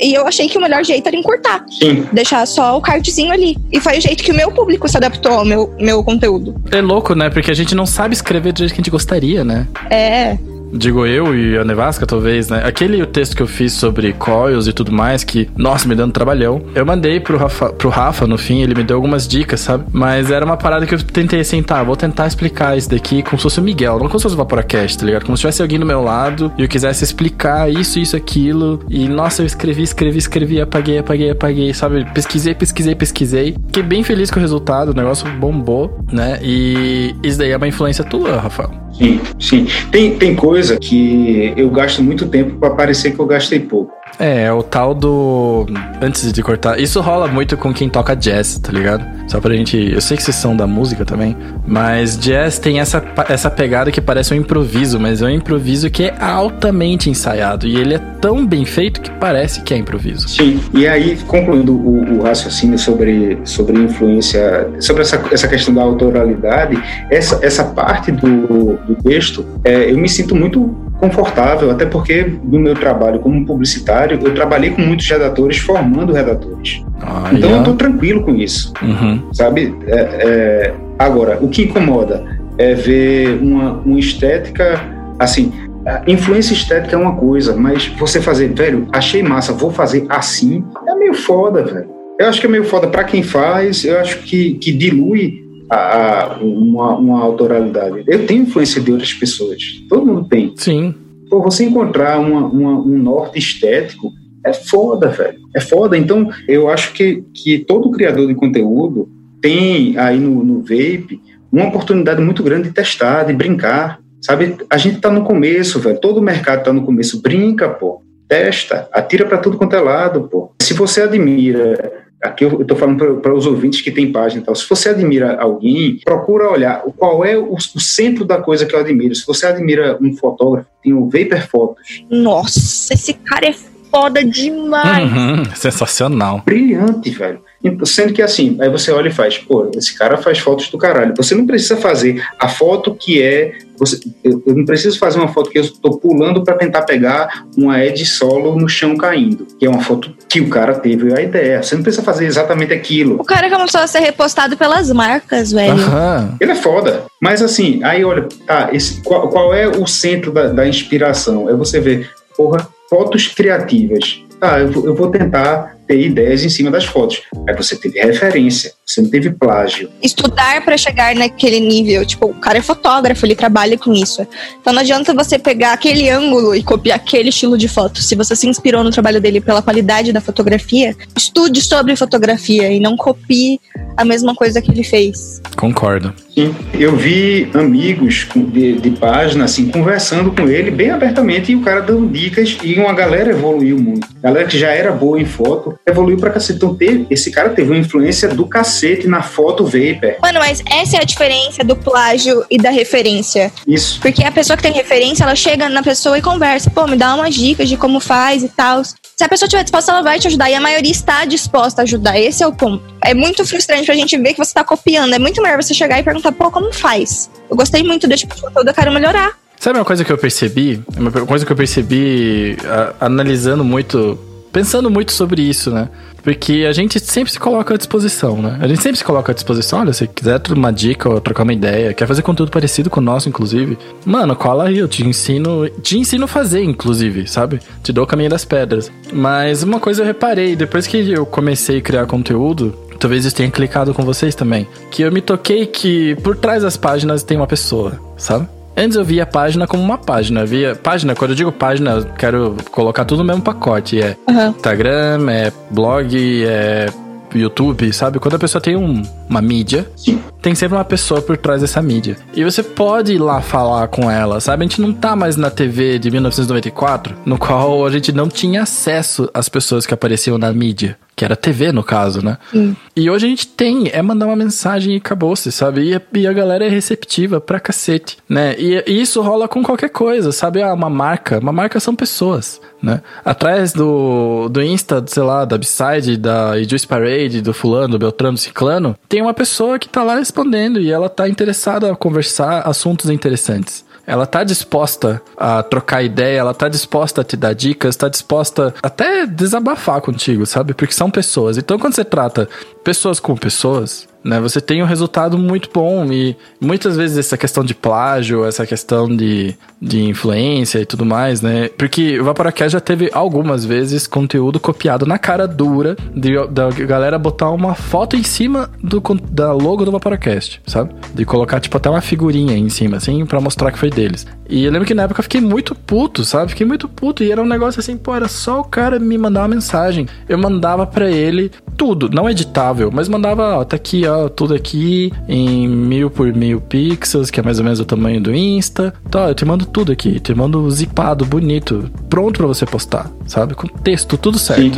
E eu achei que o melhor jeito era encurtar. Sim. Deixar só o cardzinho ali. E foi o jeito que o meu público se adaptou ao meu, meu conteúdo. É louco, né? Porque a gente não sabe escrever do jeito que a gente gostaria, né? É. Digo eu e a Nevasca, talvez, né? Aquele texto que eu fiz sobre coils e tudo mais, que, nossa, me dando trabalhão. Eu mandei pro Rafa, pro Rafa no fim, ele me deu algumas dicas, sabe? Mas era uma parada que eu tentei assim, tá, vou tentar explicar isso daqui como se fosse o Miguel, não como se fosse o Vaporacast, tá ligado? Como se tivesse alguém do meu lado e eu quisesse explicar isso, isso, aquilo. E, nossa, eu escrevi, escrevi, escrevi, apaguei, apaguei, apaguei, sabe? Pesquisei, pesquisei, pesquisei. Fiquei bem feliz com o resultado, o negócio bombou, né? E isso daí é uma influência tua, Rafael. Sim, sim. Tem, tem coisa que eu gasto muito tempo para parecer que eu gastei pouco. É, é o tal do. Antes de cortar. Isso rola muito com quem toca jazz, tá ligado? Só pra gente. Eu sei que vocês são da música também. Mas jazz tem essa, essa pegada que parece um improviso, mas é um improviso que é altamente ensaiado. E ele é tão bem feito que parece que é improviso. Sim, e aí, concluindo o, o raciocínio sobre, sobre influência, sobre essa, essa questão da autoralidade, essa, essa parte do, do texto, é, eu me sinto muito confortável, até porque no meu trabalho como publicitário, eu trabalhei com muitos redatores formando redatores. Ah, então eu yeah. estou tranquilo com isso, Uhum. sabe? É, é, agora, o que incomoda é ver uma, uma estética, assim, influência estética é uma coisa, mas você fazer, velho, achei massa, vou fazer assim, é meio foda, velho. Eu acho que é meio foda para quem faz, eu acho que, que dilui a, a- uma, uma autoralidade. Eu tenho influência de outras pessoas, todo mundo tem. Sim. Pô, você encontrar uma, uma- um norte estético é foda, velho. É foda. Então, eu acho que, que todo criador de conteúdo tem aí no, no Vape uma oportunidade muito grande de testar, de brincar. Sabe? A gente tá no começo, velho. Todo mercado tá no começo. Brinca, pô. Testa. Atira para tudo quanto é lado, pô. Se você admira aqui eu estou falando para os ouvintes que tem página e tal, se você admira alguém, procura olhar qual é o, o, centro da coisa que eu admiro. Se você admira um fotógrafo, tem o Vapor Photos. Nossa, esse cara é foda demais. Uhum, sensacional. Brilhante, velho. Então, sendo que assim, aí você olha e faz, pô, esse cara faz fotos do caralho. Você não precisa fazer a foto que é. Você, eu, eu não preciso fazer uma foto que eu estou pulando para tentar pegar uma Ed solo no chão caindo, que é uma foto que o cara teve a ideia. Você não precisa fazer exatamente aquilo. O cara começou a ser repostado pelas marcas, velho. Aham. Ele é foda. Mas assim, aí olha, tá, esse, qual, qual é o centro da, da inspiração? É você ver, porra, fotos criativas. Ah, eu, eu vou tentar ter ideias em cima das fotos. Aí você teve referência, você não teve plágio. Estudar para chegar naquele nível. Tipo, o cara é fotógrafo, ele trabalha com isso. Então não adianta você pegar aquele ângulo e copiar aquele estilo de foto. Se você se inspirou no trabalho dele pela qualidade da fotografia, estude sobre fotografia e não copie a mesma coisa que ele fez. Concordo. Sim, eu vi amigos de, de página assim conversando com ele bem abertamente e o cara dando dicas e uma galera evoluiu muito. galera que já era boa em foto evoluiu pra cacete. Então teve, esse cara teve uma influência do cacete na foto Vapor. Mano, mas essa é a diferença do plágio e da referência. Isso. Porque a pessoa que tem referência, ela chega na pessoa e conversa, pô, me dá umas dicas de como faz e tal. Se a pessoa estiver disposta, ela vai te ajudar. E a maioria está disposta a ajudar. Esse é o ponto. É muito frustrante pra gente ver que você tá copiando. É muito melhor você chegar e perguntar, pô, como faz? Eu gostei muito desse tipo conteúdo, eu quero melhorar. Sabe uma coisa que eu percebi? Uma coisa que eu percebi a, analisando muito, pensando muito sobre isso, né? Porque a gente sempre se coloca à disposição, né? A gente sempre se coloca à disposição. Olha, se quiser uma dica ou trocar uma ideia, quer fazer conteúdo parecido com o nosso, inclusive, mano, cola aí, eu te ensino, te ensino a fazer, inclusive, sabe? Te dou o caminho das pedras. Mas uma coisa eu reparei, depois que eu comecei a criar conteúdo, talvez isso tenha clicado com vocês também, que eu me toquei que por trás das páginas tem uma pessoa, sabe? Antes eu via a página como uma página. Via página, quando eu digo página, eu quero colocar tudo no mesmo pacote. É Uhum. Instagram, é blog, é YouTube, sabe? Quando a pessoa tem um- uma mídia, Sim. tem sempre uma pessoa por trás dessa mídia. E você pode ir lá falar com ela, sabe? A gente não tá mais na TV de 1994, no qual a gente não tinha acesso às pessoas que apareciam na mídia. Que era TV, no caso, né? E hoje a gente tem, é mandar uma mensagem e acabou-se, sabe? E, a- e a galera é receptiva pra cacete, né? E, e isso rola com qualquer coisa, sabe? Ah, uma marca, uma marca são pessoas, né? Atrás do, do Insta, sei lá, da Upside, da Juice Parade, do fulano, do Beltrano, do Ciclano, tem uma pessoa que tá lá respondendo e ela tá interessada a conversar assuntos interessantes. Ela tá disposta a trocar ideia, ela tá disposta a te dar dicas, tá disposta até desabafar contigo, sabe? Porque são pessoas. Então, quando você trata pessoas com pessoas, né, você tem um resultado muito bom. E muitas vezes essa questão de plágio, essa questão de, de influência e tudo mais, né? Porque o Vaporacast já teve algumas vezes conteúdo copiado na cara dura de, da galera botar uma foto em cima do, da logo do Vaporacast, sabe? De colocar, tipo, até uma figurinha em cima, assim, pra mostrar que foi deles. E eu lembro que na época eu fiquei muito puto, sabe? Fiquei muito puto. E era um negócio assim, pô, era só o cara me mandar uma mensagem. Eu mandava pra ele tudo, não editável, mas mandava, ó, tá aqui, ó, tudo aqui em mil por mil pixels, que é mais ou menos o tamanho do Insta. Tá, eu te mando tudo aqui, te mando zipado, bonito, pronto pra você postar, sabe? Com texto, tudo certo. Sim.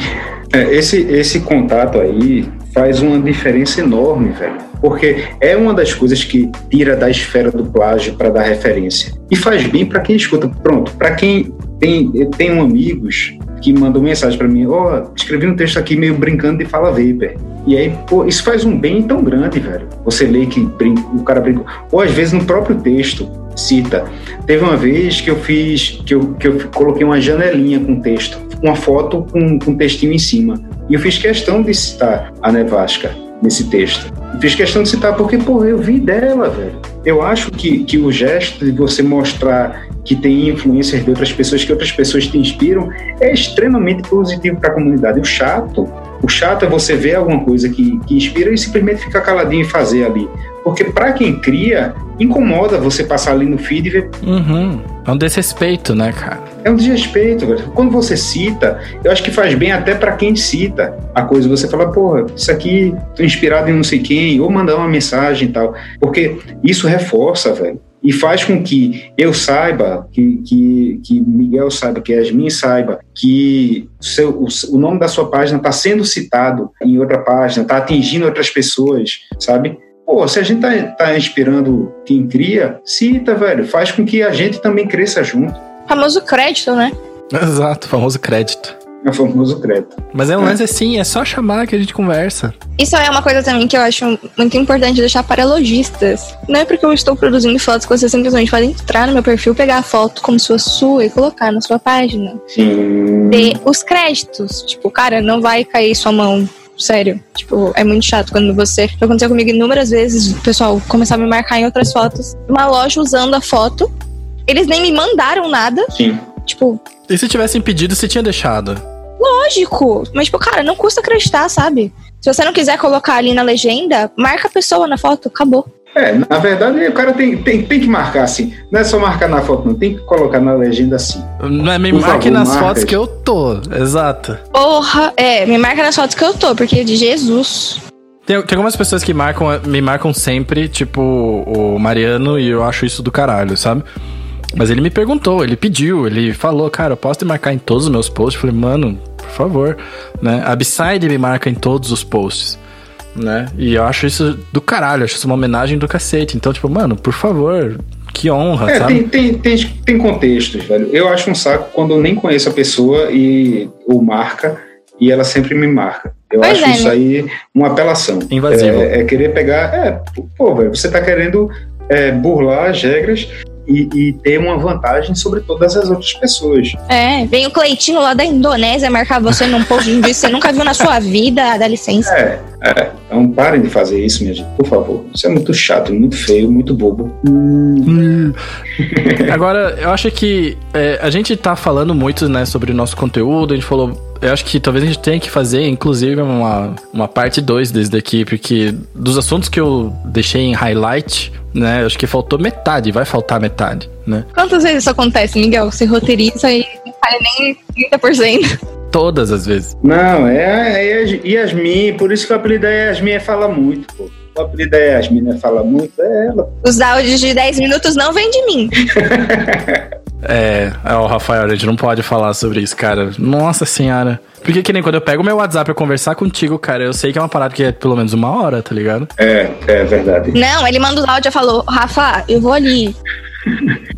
É, esse, esse contato aí faz uma diferença enorme, velho. Porque é uma das coisas que tira da esfera do plágio para dar referência. E faz bem para quem escuta. Pronto, para quem tem. Eu tenho amigos que mandam mensagem para mim: Ó, escrevi um texto aqui meio brincando de fala vapor. E aí, pô, isso faz um bem tão grande, velho. Você lê que brinca, o cara brinca. Ou às vezes no próprio texto cita. Teve uma vez que eu fiz, que eu, que eu coloquei uma janelinha com texto, uma foto com, com textinho em cima. E eu fiz questão de citar a nevasca nesse texto. Fiz questão de citar porque, pô, eu vi dela, velho. Eu acho que, que o gesto de você mostrar que tem influências de outras pessoas, que outras pessoas te inspiram, é extremamente positivo para a comunidade. O chato, o chato é você ver alguma coisa que, que inspira e simplesmente ficar caladinho e fazer ali. Porque para quem cria, incomoda você passar ali no feed e ver. Uhum. É um desrespeito, né, cara? É um desrespeito, velho. Quando você cita, eu acho que faz bem até para quem cita a coisa. Você fala, porra, isso aqui tô inspirado em não sei quem, ou mandar uma mensagem e tal. Porque isso reforça, velho. e faz com que eu saiba, que, que, que Miguel saiba, que Yasmin saiba, que seu, o, o nome da sua página está sendo citado em outra página, está atingindo outras pessoas, sabe? Pô, se a gente tá, tá inspirando quem cria, cita, velho, faz com que a gente também cresça junto. Famoso crédito, né? Exato, famoso crédito. É o famoso crédito. Mas é um lance assim, é só chamar que a gente conversa. Isso é uma coisa também que eu acho muito importante deixar para lojistas. Não é porque eu estou produzindo fotos que você simplesmente pode entrar no meu perfil, pegar a foto como se fosse sua e colocar na sua página. Sim. Ter os créditos. Tipo, cara, não vai cair sua mão. Sério. Tipo, é muito chato quando você. Aconteceu comigo inúmeras vezes, o pessoal começar a me marcar em outras fotos. Uma loja usando a foto. Eles nem me mandaram nada. Sim. Tipo, E se tivessem pedido, você tinha deixado? lógico. Mas, tipo, cara, não custa acreditar, sabe? Se você não quiser colocar ali na legenda, marca a pessoa na foto, acabou. É, na verdade, o cara tem, tem, tem que marcar assim. Não é só marcar na foto, não. Tem que colocar na legenda assim. Não é me Por marque favor, nas marca. fotos que eu tô. Exato. Porra, é, me marca nas fotos que eu tô, porque de Jesus. Tem, tem algumas pessoas que marcam, me marcam sempre, tipo o Mariano, e eu acho isso do caralho, sabe? Mas ele me perguntou, ele pediu, ele falou, cara, eu posso te marcar em todos os meus posts? Eu falei, mano, por favor, né? A Beside me marca em todos os posts, né? E eu acho isso do caralho, acho isso uma homenagem do cacete. Então, tipo, mano, por favor, que honra, É, sabe? tem, tem, tem, tem contextos, velho. Eu acho um saco quando eu nem conheço a pessoa e ou marca e ela sempre me marca. Eu Pois acho é, isso né? aí uma apelação. Invasivo. É, é querer pegar. É, pô, velho, você tá querendo é, burlar as regras e, e ter uma vantagem sobre todas as outras pessoas. É, vem o Cleitinho lá da Indonésia marcar você num post de vídeo que você nunca viu na sua vida, dá licença. É, é. Então parem de fazer isso, minha gente, por favor. Isso é muito chato, muito feio, muito bobo. Agora, eu acho que é, a gente tá falando muito, né, sobre o nosso conteúdo, a gente falou. Eu acho que talvez a gente tenha que fazer, inclusive, uma, uma parte 2 desse daqui, porque dos assuntos que eu deixei em highlight, né, eu acho que faltou metade, vai faltar metade, né? Quantas vezes isso acontece, Miguel? Você roteiriza e não sai nem 30%. Todas as vezes. Não, é, é Yas- Yasmin, por isso que o apelido da Yasmin é Fala Muito, pô. O apelido da Yasmin é Fala Muito, é ela. Os áudios de 10 minutos não vêm de mim. É, é, o Rafael, a gente não pode falar sobre isso, cara. Nossa senhora. Porque que nem quando eu pego meu WhatsApp pra conversar contigo, cara, eu sei que é uma parada que é pelo menos uma hora, tá ligado? É, é verdade. Não, ele manda os áudios e falou, Rafa, eu vou ali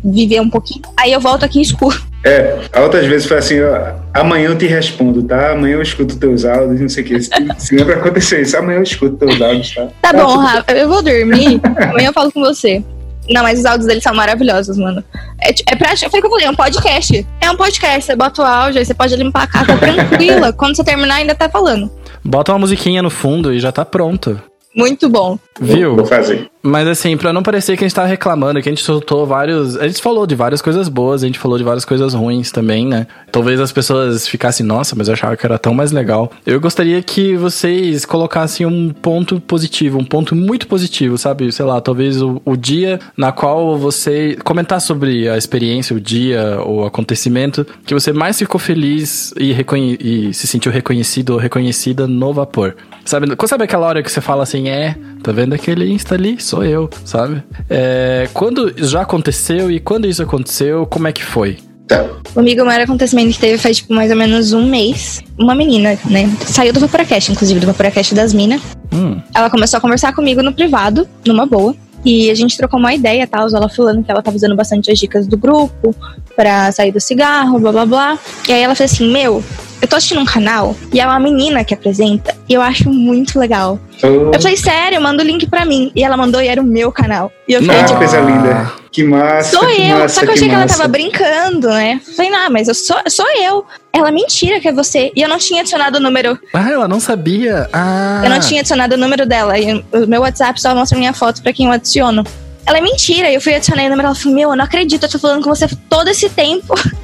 viver um pouquinho. Aí eu volto aqui e escuto. É, outras vezes foi assim, ó, amanhã eu te respondo, tá? Amanhã eu escuto teus áudios, não sei o que. Se, se lembra acontecer isso, amanhã eu escuto teus áudios, tá? Tá bom, tudo- Rafa, eu vou dormir. Amanhã eu falo com você. Não, mas os áudios deles são maravilhosos, mano. É, é pra. Foi o que eu falei, é um podcast. É um podcast. Você bota o áudio, aí você pode limpar a casa tranquila. Quando você terminar, ainda tá falando. Bota uma musiquinha no fundo e já tá pronto. Muito bom. Viu? Vou fazer. Mas assim, pra não parecer que a gente tá reclamando, que a gente soltou vários. A gente falou de várias coisas boas, a gente falou de várias coisas ruins também, né? Talvez as pessoas ficassem, nossa, mas eu achava que era tão mais legal. Eu gostaria que vocês colocassem um ponto positivo, um ponto muito positivo, sabe? Sei lá, talvez o, o dia na qual você. comentar sobre a experiência, o dia, o acontecimento, que você mais ficou feliz e, reconhe- e se sentiu reconhecido ou reconhecida no vapor. Sabe, sabe aquela hora que você fala assim, é, tá vendo aquele Insta ali? Sou eu, sabe? É, quando já aconteceu e quando isso aconteceu, como é que foi? Tá. Comigo, o maior acontecimento que teve faz, tipo, mais ou menos um mês. Uma menina, né? Saiu do Vaporacast, inclusive, do Vaporacast das minas. Hum, Ela começou a conversar comigo no privado, numa boa. E a gente trocou uma ideia, tal, ela falando que ela tava usando bastante as dicas do grupo pra sair do cigarro, blá blá blá. E aí ela fez assim: Meu, eu tô assistindo um canal e é uma menina que apresenta e eu acho muito legal. Oh, Eu falei, sério, manda o link pra mim. E ela mandou e era o meu canal. E eu fiquei, ah, tipo, coisa linda. Que massa, Sou que eu. massa, Só que eu achei que, ela massa. tava brincando, né? Falei, não, mas eu sou, sou eu. Ela, mentira que é você. E eu não tinha adicionado o número. Ah, ela não sabia. Ah. Eu não tinha adicionado o número dela. E o meu WhatsApp só mostra minha foto pra quem eu adiciono. Ela é mentira. E eu fui adicionar o número. Ela falou, meu, eu não acredito. Eu tô falando com você todo esse tempo.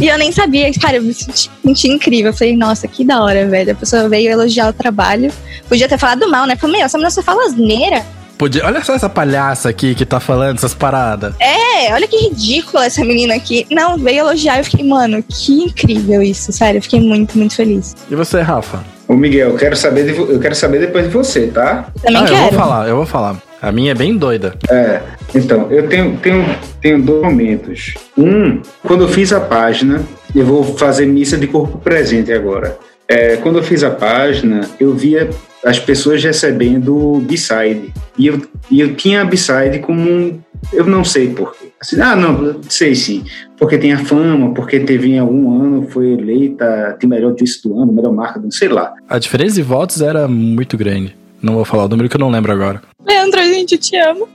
e eu nem sabia. Cara, eu me senti, senti incrível. Eu falei, nossa, que da hora, velho. A pessoa veio elogiar o trabalho. Podia ter falado mal, né? Falei, meu, essa menina só fala asneira. Podia... Olha só essa palhaça aqui que tá falando essas paradas. É, olha que ridícula essa menina aqui. Não, veio elogiar. Eu fiquei, mano, que incrível isso. Sério, eu fiquei muito, muito feliz. E você, Rafa? Ô, Miguel, eu quero saber, de eu quero saber depois de você, tá? Também ah, eu quero. vou falar, eu vou falar. A minha é bem doida. É, então, eu tenho, tenho, tenho dois momentos. Um, quando eu fiz a página, eu vou fazer missa de corpo presente agora. É, quando eu fiz a página, eu via as pessoas recebendo B-side. E eu, e eu tinha a B-side como um. Eu não sei porquê. Assim, ah, não, sei sim. Porque tem a fama, porque teve em algum ano, foi eleita de melhor juice do ano, melhor marca, não sei lá. A diferença de votos era muito grande. Não vou falar o número que eu não lembro agora. Leandro, a gente te ama.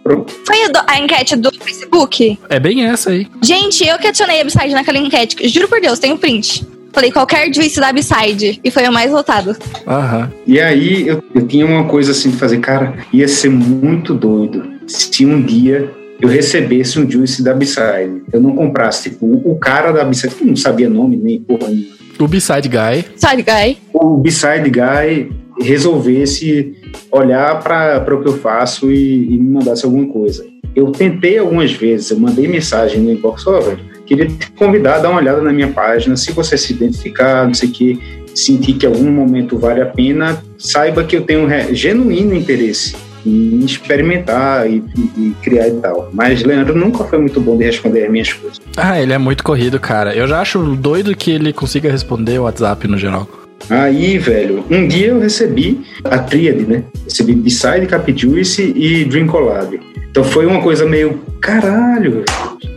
Foi a, do- a enquete do Facebook? É bem essa aí. Gente, eu que adicionei a Upside naquela enquete. Juro por Deus, tem um print. Falei qualquer juice da Upside. E foi o mais votado. Aham. E aí eu, eu tinha uma coisa assim de fazer, cara, ia ser muito doido se um dia eu recebesse um juice da B-Side. Eu não comprasse, tipo, o cara da B-Side, que não sabia nome nem porra nenhuma. O B-Side Guy. Side guy. O B-Side Guy resolvesse olhar para o que eu faço e, e me mandasse alguma coisa. Eu tentei algumas vezes, eu mandei mensagem no inbox, ó, velho, queria te convidar a dar uma olhada na minha página, se você se identificar, não sei o que, sentir que algum momento vale a pena, saiba que eu tenho um genuíno interesse em experimentar e, e- e criar e tal. Mas Leandro nunca foi muito bom de responder as minhas coisas. Ah, ele é muito corrido, cara. Eu já acho doido que ele consiga responder o WhatsApp no geral. Aí, velho, um dia eu recebi a tríade, né? Recebi B-Side, Cap Juice e Dream Collab. Então foi uma coisa meio, caralho,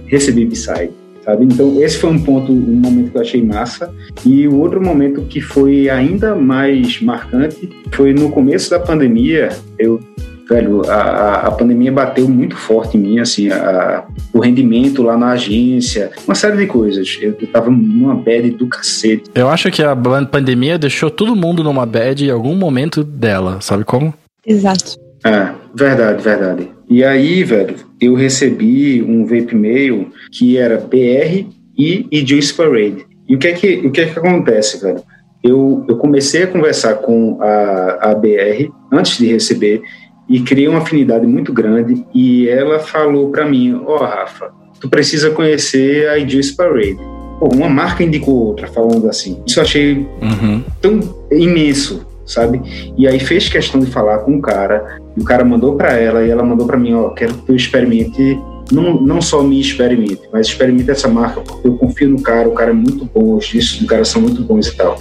recebi B-Side, sabe? Então esse foi um ponto, um momento que eu achei massa. E o outro momento que foi ainda mais marcante foi no começo da pandemia. Eu, velho, a, a- pandemia bateu muito forte em mim, assim, a- o rendimento lá na agência, uma série de coisas. Eu, eu tava numa bad do cacete. Eu acho que a pandemia deixou todo mundo numa bad em algum momento dela, sabe como? Exato. É, verdade, verdade. E aí, velho, eu recebi um vape mail que era BR e, e Juice Parade. E o que é que, o que, é que acontece, velho? Eu, eu comecei a conversar com a, a BR antes de receber e criei uma afinidade muito grande e ela falou pra mim, ó Rafa, tu precisa conhecer a Juice Parade. Pô, uma marca indicou outra, falando assim. Isso eu achei Uhum. tão imenso, sabe? E aí fez questão de falar com o cara, e o cara mandou para ela e ela mandou para mim, ó, quero que tu experimente, não, não só me experimente, mas experimente essa marca, porque eu confio no cara, o cara é muito bom, os discos do cara são muito bons e tal.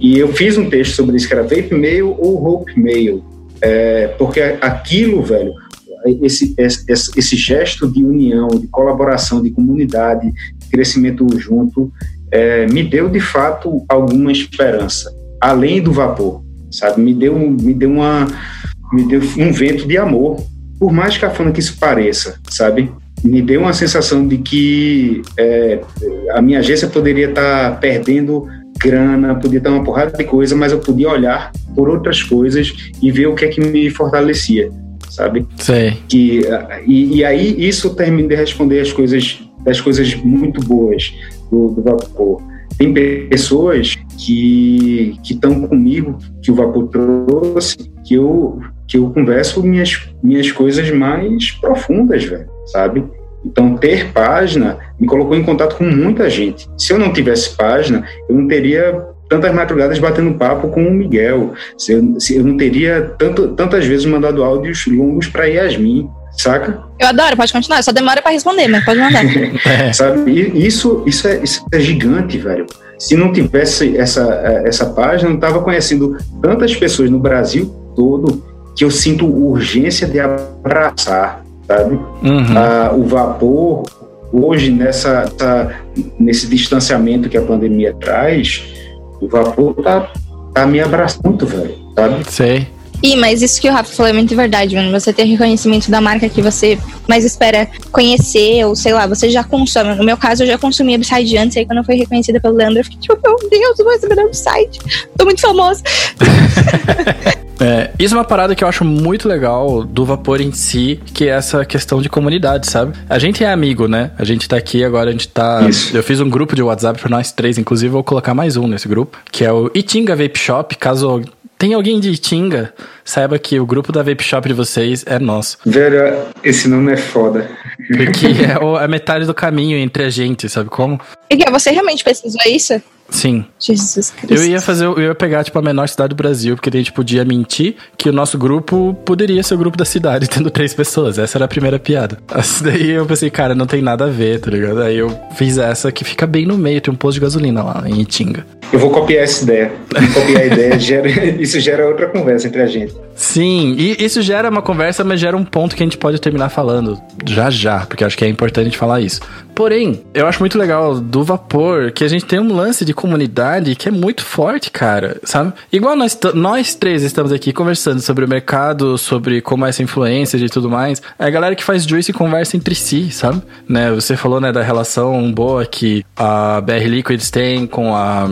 E eu fiz um texto sobre isso, que era Vape Mail ou Hope Mail, é, porque aquilo, velho, esse, esse, esse gesto de união, de colaboração, de comunidade, de crescimento junto, é, me deu de fato alguma esperança, além do vapor, sabe? Me deu, me deu uma, me deu um vento de amor, por mais cafona que isso pareça, sabe? Me deu uma sensação de que é, a minha agência poderia estar perdendo grana, podia estar uma porrada de coisa, mas eu podia olhar por outras coisas e ver o que é que me fortalecia, sabe? Sei. que e, e aí isso termina de responder as coisas das coisas muito boas do, do vapor tem pessoas que que estão comigo que o vapor trouxe que eu que eu converso minhas minhas coisas mais profundas velho sabe então ter página me colocou em contato com muita gente se eu não tivesse página eu não teria tantas madrugadas batendo papo com o Miguel. Se eu, se eu não teria tanto, tantas vezes mandado áudios longos para Yasmin, saca? Eu adoro, pode continuar. Só demora pra responder, mas pode mandar. É. Sabe? Isso, isso, é, isso é gigante, velho. Se não tivesse essa, essa página, eu não tava conhecendo tantas pessoas no Brasil todo que eu sinto urgência de abraçar, sabe? Uhum. Ah, o vapor, hoje, nessa, essa- nesse distanciamento que a pandemia traz, o vapor tá, tá me abraçando muito, velho, sabe? Sei. Ih, mas isso que o Rafa falou é muito verdade, mano. Você ter reconhecimento da marca que você mais espera conhecer, ou sei lá, você já consome. No meu caso, eu já consumi Upside antes, aí quando eu fui reconhecida pelo Leandro, eu fiquei tipo, meu Deus, eu vou receber Upside. Tô muito famosa. É, isso é uma parada que eu acho muito legal do vapor em si, que é essa questão de comunidade, sabe? A gente é amigo, né? A gente tá aqui agora, a gente tá. Isso. Eu fiz um grupo de WhatsApp pra nós três, inclusive vou colocar mais um nesse grupo, que é o Itinga Vape Shop. Caso tem alguém de Itinga, saiba que o grupo da Vape Shop de vocês é nosso. Velho, esse nome é foda. Porque é a metade do caminho entre a gente, sabe como? E você realmente pesquisou isso? Sim. Jesus Cristo. Eu ia fazer, eu ia pegar, tipo, a menor cidade do Brasil, porque a gente podia mentir que o nosso grupo poderia ser o grupo da cidade, tendo três pessoas. Essa era a primeira piada. Assim, daí eu pensei, cara, não tem nada a ver, tá ligado? Aí eu fiz essa que fica bem no meio, tem um posto de gasolina lá em Itinga. Eu vou copiar essa ideia. copiar a ideia, gera, isso gera outra conversa entre a gente. Sim, e isso gera uma conversa, mas gera um ponto que a gente pode terminar falando já já, porque acho que é importante falar isso. Porém, eu acho muito legal do vapor que a gente tem um lance de comunidade que é muito forte, cara, sabe? Igual nós, nós três estamos aqui conversando sobre o mercado, sobre como é essa influência e tudo mais. É a galera que faz juice conversa entre si, sabe? Né? Você falou, né, da relação boa que a BR Liquids tem com a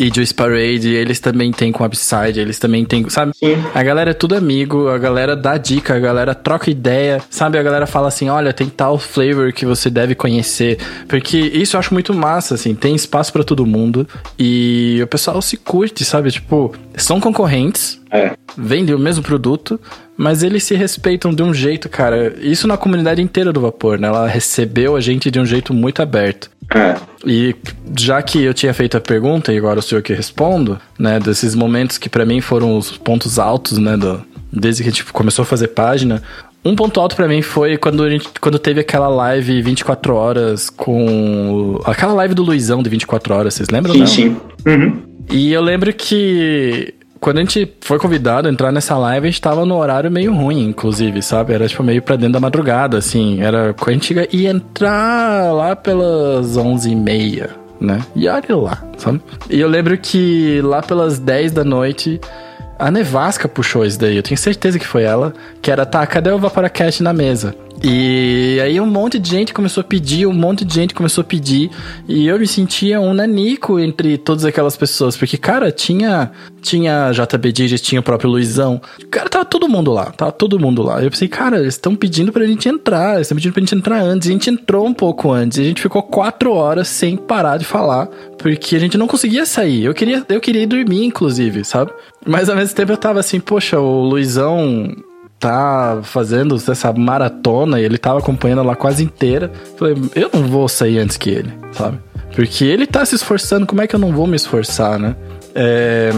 e Juice Parade, eles também têm com Upside, eles também têm, sabe? Sim. A galera é tudo amigo, a galera dá dica, a galera troca ideia, sabe? A galera fala assim, olha, tem tal flavor que você deve conhecer, porque isso eu acho muito massa, assim, tem espaço para todo mundo e o pessoal se curte, sabe? Tipo, são concorrentes, é. vendem o mesmo produto, mas eles se respeitam de um jeito, cara. Isso na comunidade inteira do Vapor, né? Ela recebeu a gente de um jeito muito aberto. É. E já que eu tinha feito a pergunta e agora o senhor que respondo, né, desses momentos que para mim foram os pontos altos, né, do, desde que a gente começou a fazer página, um ponto alto para mim foi quando, a gente, quando teve aquela live 24 horas com. Aquela live do Luizão de 24 horas, vocês lembram? Sim, não? sim. Uhum. E eu lembro que quando a gente foi convidado a entrar nessa live, a gente tava no horário meio ruim, inclusive, sabe? Era tipo meio pra dentro da madrugada, assim. Era a gente ia entrar lá pelas 11h30, né? E olha lá, sabe? E eu lembro que lá pelas 10 da noite, a Nevasca puxou isso daí. Eu tenho certeza que foi ela. Que era, tá, cadê o Vaporacast na mesa? E aí um monte de gente começou a pedir, um monte de gente começou a pedir, e eu me sentia um nanico entre todas aquelas pessoas, porque, cara, tinha tinha JB Digits, tinha o próprio Luizão, cara, tava todo mundo lá, tava todo mundo lá. Eu pensei, cara, eles estão pedindo pra gente entrar, eles estão pedindo pra gente entrar antes, e a gente entrou um pouco antes, e a gente ficou quatro horas sem parar de falar, porque a gente não conseguia sair. Eu queria, eu queria ir dormir, inclusive, sabe? Mas ao mesmo tempo eu tava assim, poxa, o Luizão tá fazendo essa maratona e ele tava acompanhando ela quase inteira. Falei, eu não vou sair antes que ele, sabe? Porque ele tá se esforçando, como é que eu não vou me esforçar, né? É,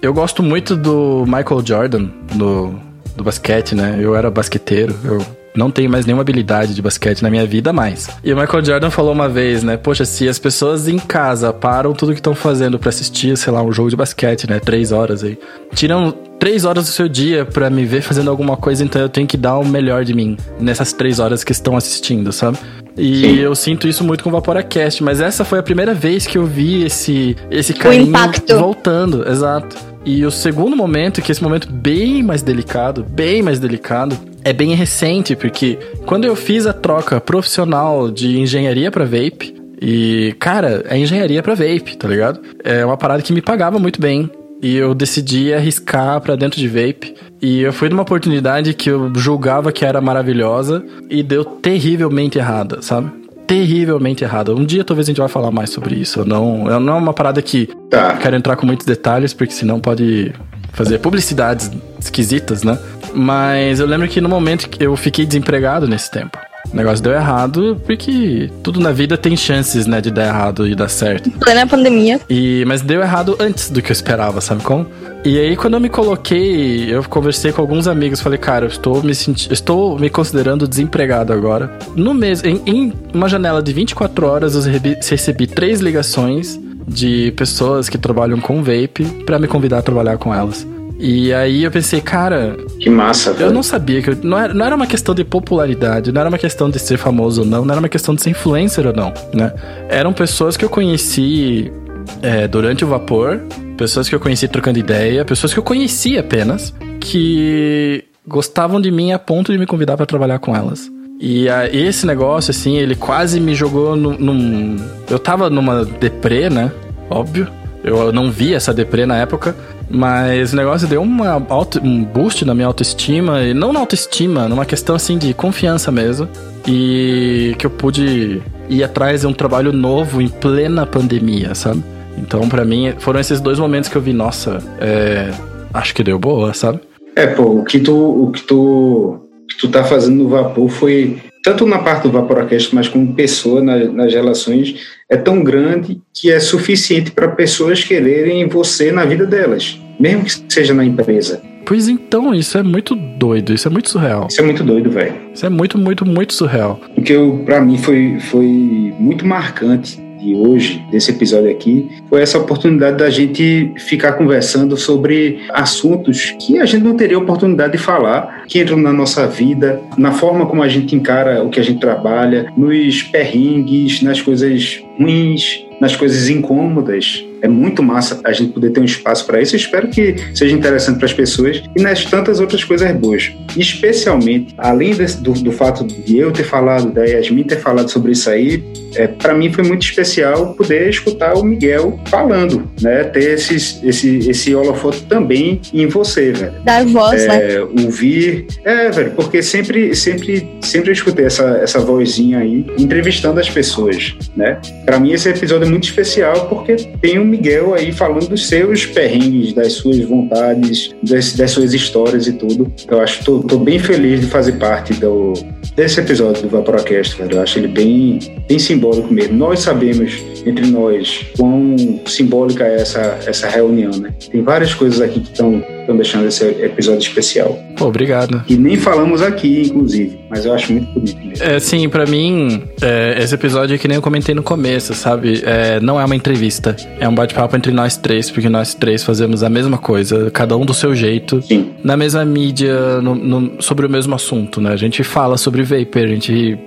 eu gosto muito do Michael Jordan, do, do basquete, né? Eu era basqueteiro, eu não tenho mais nenhuma habilidade de basquete na minha vida mais. E o Michael Jordan falou uma vez, né? Poxa, se as pessoas em casa param tudo que estão fazendo para assistir, sei lá, um jogo de basquete, né? Três horas aí. Tiram três horas do seu dia para me ver fazendo alguma coisa, então eu tenho que dar o melhor de mim nessas três horas que estão assistindo, sabe? E Sim. eu sinto isso muito com o Vaporacast, mas essa foi a primeira vez que eu vi esse, esse carinho voltando, exato. E o segundo momento, que é esse momento bem mais delicado, bem mais delicado, é bem recente, porque quando eu fiz a troca profissional de engenharia para vape, e, cara, é engenharia para vape, tá ligado? É uma parada que me pagava muito bem. E eu decidi arriscar para dentro de vape. E eu fui numa oportunidade que eu julgava que era maravilhosa e deu terrivelmente errada, sabe? Terrivelmente errada. Um dia talvez a gente vai falar mais sobre isso. Não, não é uma parada que tá. quero entrar com muitos detalhes, porque senão pode fazer publicidades esquisitas, né? Mas eu lembro que no momento que eu fiquei desempregado nesse tempo. O negócio deu errado, porque tudo na vida tem chances, né, de dar errado e dar certo. Plena pandemia. E, mas deu errado antes do que eu esperava, sabe como? E aí, quando eu me coloquei, eu conversei com alguns amigos, falei, cara, eu estou me sentindo, estou me considerando desempregado agora. No mês, em, em uma janela de 24 horas, eu recebi, recebi três ligações de pessoas que trabalham com vape para me convidar a trabalhar com elas. E aí eu pensei, cara. Que massa, velho. Eu não sabia que. Eu, não, era, não era uma questão de popularidade, não era uma questão de ser famoso ou não, não era uma questão de ser influencer ou não, né? Eram pessoas que eu conheci é, durante o vapor, pessoas que eu conheci trocando ideia, pessoas que eu conheci apenas, que gostavam de mim a ponto de me convidar para trabalhar com elas. E a, esse negócio, assim, ele quase me jogou num, num. Eu tava numa deprê, né? Óbvio. Eu não vi essa deprê na época, mas o negócio deu uma auto, um boost na minha autoestima, e não na autoestima, numa questão assim de confiança mesmo. E que eu pude ir atrás de um trabalho novo em plena pandemia, sabe? Então, para mim, foram esses dois momentos que eu vi, nossa, é, acho que deu boa, sabe? É, pô, o que tu, o que tu, que tu tá fazendo no vapor foi tanto na parte do Vaporacast, mas como pessoa na, nas relações, é tão grande que é suficiente para pessoas quererem você na vida delas, mesmo que seja na empresa. Pois então, isso é muito doido, isso é muito surreal. Isso é muito doido, velho. Isso é muito, muito, muito surreal. O que para mim foi, foi muito marcante de hoje, desse episódio aqui, foi essa oportunidade da gente ficar conversando sobre assuntos que a gente não teria oportunidade de falar, que entram na nossa vida, na forma como a gente encara o que a gente trabalha, nos perrengues, nas coisas ruins, nas coisas incômodas. É muito massa a gente poder ter um espaço para isso. Eu espero que seja interessante para as pessoas e nas tantas outras coisas boas. Especialmente, além desse, do, do, fato de eu ter falado, da Yasmin ter falado sobre isso aí, é, para mim foi muito especial poder escutar o Miguel falando, né? Ter esses, esse, esse holofote também em você, velho. Dar voz, né? é, né? Ouvir. É, velho, porque sempre, sempre, sempre eu escutei essa, essa vozinha aí entrevistando as pessoas, né? Para mim esse episódio é muito especial porque tem um Miguel aí falando dos seus perrengues, das suas vontades, das, das suas histórias e tudo. Eu acho, tô, tô bem feliz de fazer parte do, desse episódio do Vaporacast, velho. Eu acho ele bem, bem simbólico mesmo. Nós sabemos, entre nós, quão simbólica é essa, essa reunião, né? Tem várias coisas aqui que estão deixando esse episódio especial. Pô, obrigado. E nem falamos aqui, inclusive, mas eu acho muito bonito mesmo. É, sim, pra mim, é, esse episódio é que nem eu comentei no começo, sabe? É, não é uma entrevista, é um bate-papo entre nós três, porque nós três fazemos a mesma coisa, cada um do seu jeito, sim. na mesma mídia, no, no, sobre o mesmo assunto, né? A gente fala sobre Vapor, a gente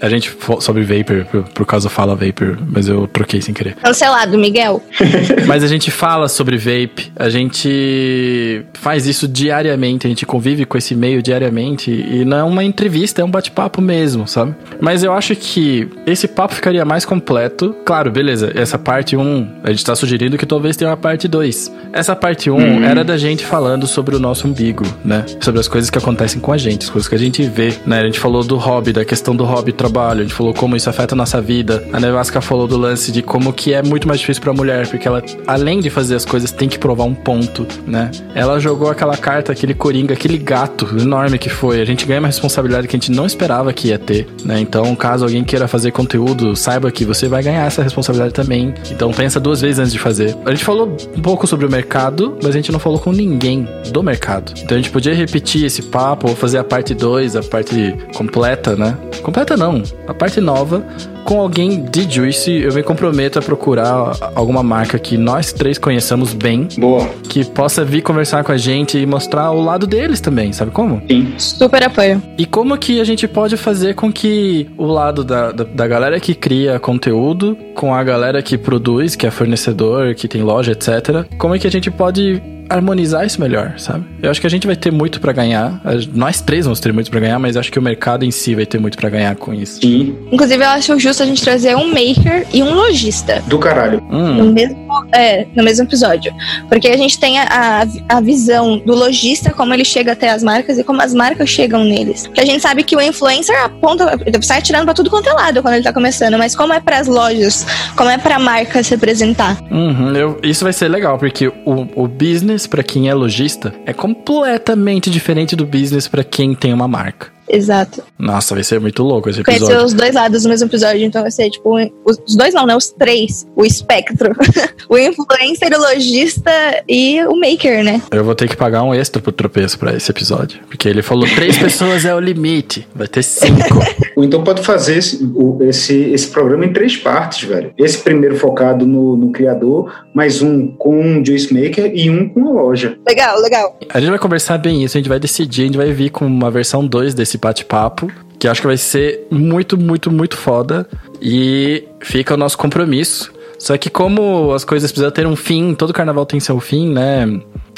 a gente sobre Vapor, por, por causa fala Vapor, mas eu troquei sem querer. Cancelado, Miguel. mas a gente fala sobre vape, a gente faz isso diariamente, a gente convive com esse meio diariamente e não é uma entrevista, é um bate-papo mesmo, sabe? Mas eu acho que esse papo ficaria mais completo. Claro, beleza, essa parte 1, a gente tá sugerindo que talvez tenha uma parte 2. Essa parte 1 hum. era da gente falando sobre o nosso umbigo, né? Sobre as coisas que acontecem com a gente, as coisas que a gente vê, né? A gente falou do hobby, da questão do hobby hobby, trabalho, a gente falou como isso afeta a nossa vida. A Nevasca falou do lance de como que é muito mais difícil pra mulher, porque ela, além de fazer as coisas, tem que provar um ponto, né? Ela jogou aquela carta, aquele coringa, aquele gato enorme que foi. A gente ganha uma responsabilidade que a gente não esperava que ia ter, né? Então, caso alguém queira fazer conteúdo, saiba que você vai ganhar essa responsabilidade também. Então, pensa duas vezes antes de fazer. A gente falou um pouco sobre o mercado, mas a gente não falou com ninguém do mercado. Então, a gente podia repetir esse papo ou fazer a parte 2, a parte completa, né? Completa completa não, a parte nova, com alguém de Juice, eu me comprometo a procurar alguma marca que nós três conheçamos bem. Boa. Que possa vir conversar com a gente e mostrar o lado deles também, sabe como? Sim. Super apoio. E como que a gente pode fazer com que o lado da, da, da galera que cria conteúdo, com a galera que produz, que é fornecedor, que tem loja, etc., como é que a gente pode harmonizar isso melhor, sabe? Eu acho que a gente vai ter muito para ganhar. Nós três vamos ter muito para ganhar, mas acho que o mercado em si vai ter muito para ganhar com isso. Sim. Inclusive, eu acho justo a gente trazer um maker e um lojista. Do caralho. Hum. No, mesmo, é, no mesmo episódio. Porque a gente tem a, a visão do lojista, como ele chega até as marcas e como as marcas chegam neles. Porque a gente sabe que o influencer aponta, sai tirando pra tudo quanto é lado quando ele tá começando, mas como é para as lojas, como é pra marca se representar. Uhum, eu, isso vai ser legal, porque o, o business business para quem é lojista é completamente diferente do business para quem tem uma marca. Exato. Nossa, vai ser muito louco esse episódio. Conhecer os dois lados do mesmo episódio, então vai ser tipo, os dois não, né? Os três. O espectro. o influencer, o lojista e o maker, né? Eu vou ter que pagar um extra pro tropeço pra esse episódio. Porque ele falou três pessoas é o limite. Vai ter cinco. Ou então pode fazer esse, esse, esse programa em três partes, velho. Esse primeiro focado no, no criador, mais um com um juice maker e um com a loja. Legal, legal. A gente vai conversar bem isso, a gente vai decidir, a gente vai vir com uma versão 2 desse bate-papo, que acho que vai ser muito, muito, muito foda. E fica o nosso compromisso. Só que como as coisas precisam ter um fim, todo carnaval tem seu fim, né,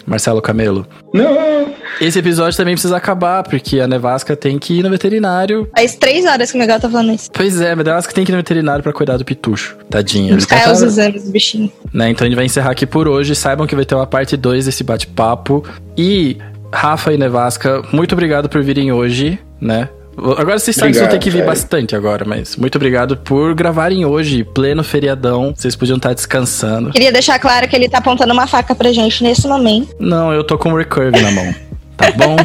Marcelo Camelo? Não! Esse episódio também precisa acabar, porque a Nevasca tem que ir no veterinário. Faz três horas que o Miguel tá falando isso. Pois é, a Nevasca tem que ir no veterinário pra cuidar do pitucho. Tadinho. Buscar tá os exames do bichinho. Né, então a gente vai encerrar aqui por hoje. Saibam que vai ter uma parte 2 desse bate-papo. E Rafa e Nevasca, muito obrigado por virem hoje, né? Agora vocês sabem que vão ter que vir bastante agora, mas muito obrigado por gravarem hoje, pleno feriadão. Vocês podiam estar descansando. Queria deixar claro que ele tá apontando uma faca pra gente nesse momento. Não, eu tô com um recurve na mão. Tá bom?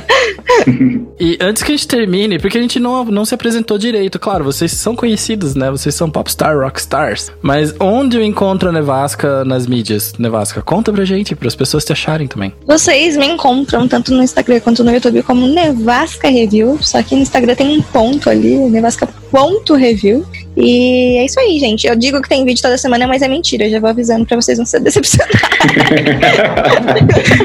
e antes que a gente termine, porque a gente não, não se apresentou direito, claro, vocês são conhecidos, né? Vocês são popstar, rockstars. Mas onde eu encontro a Nevasca nas mídias? Nevasca, conta pra gente, para as pessoas te acharem também. Vocês me encontram tanto no Instagram quanto no YouTube como Nevasca Review, só que no Instagram tem um ponto ali, nevasca.review. E é isso aí, gente. Eu digo que tem vídeo toda semana, mas é mentira. Eu já vou avisando pra vocês não se decepcionarem.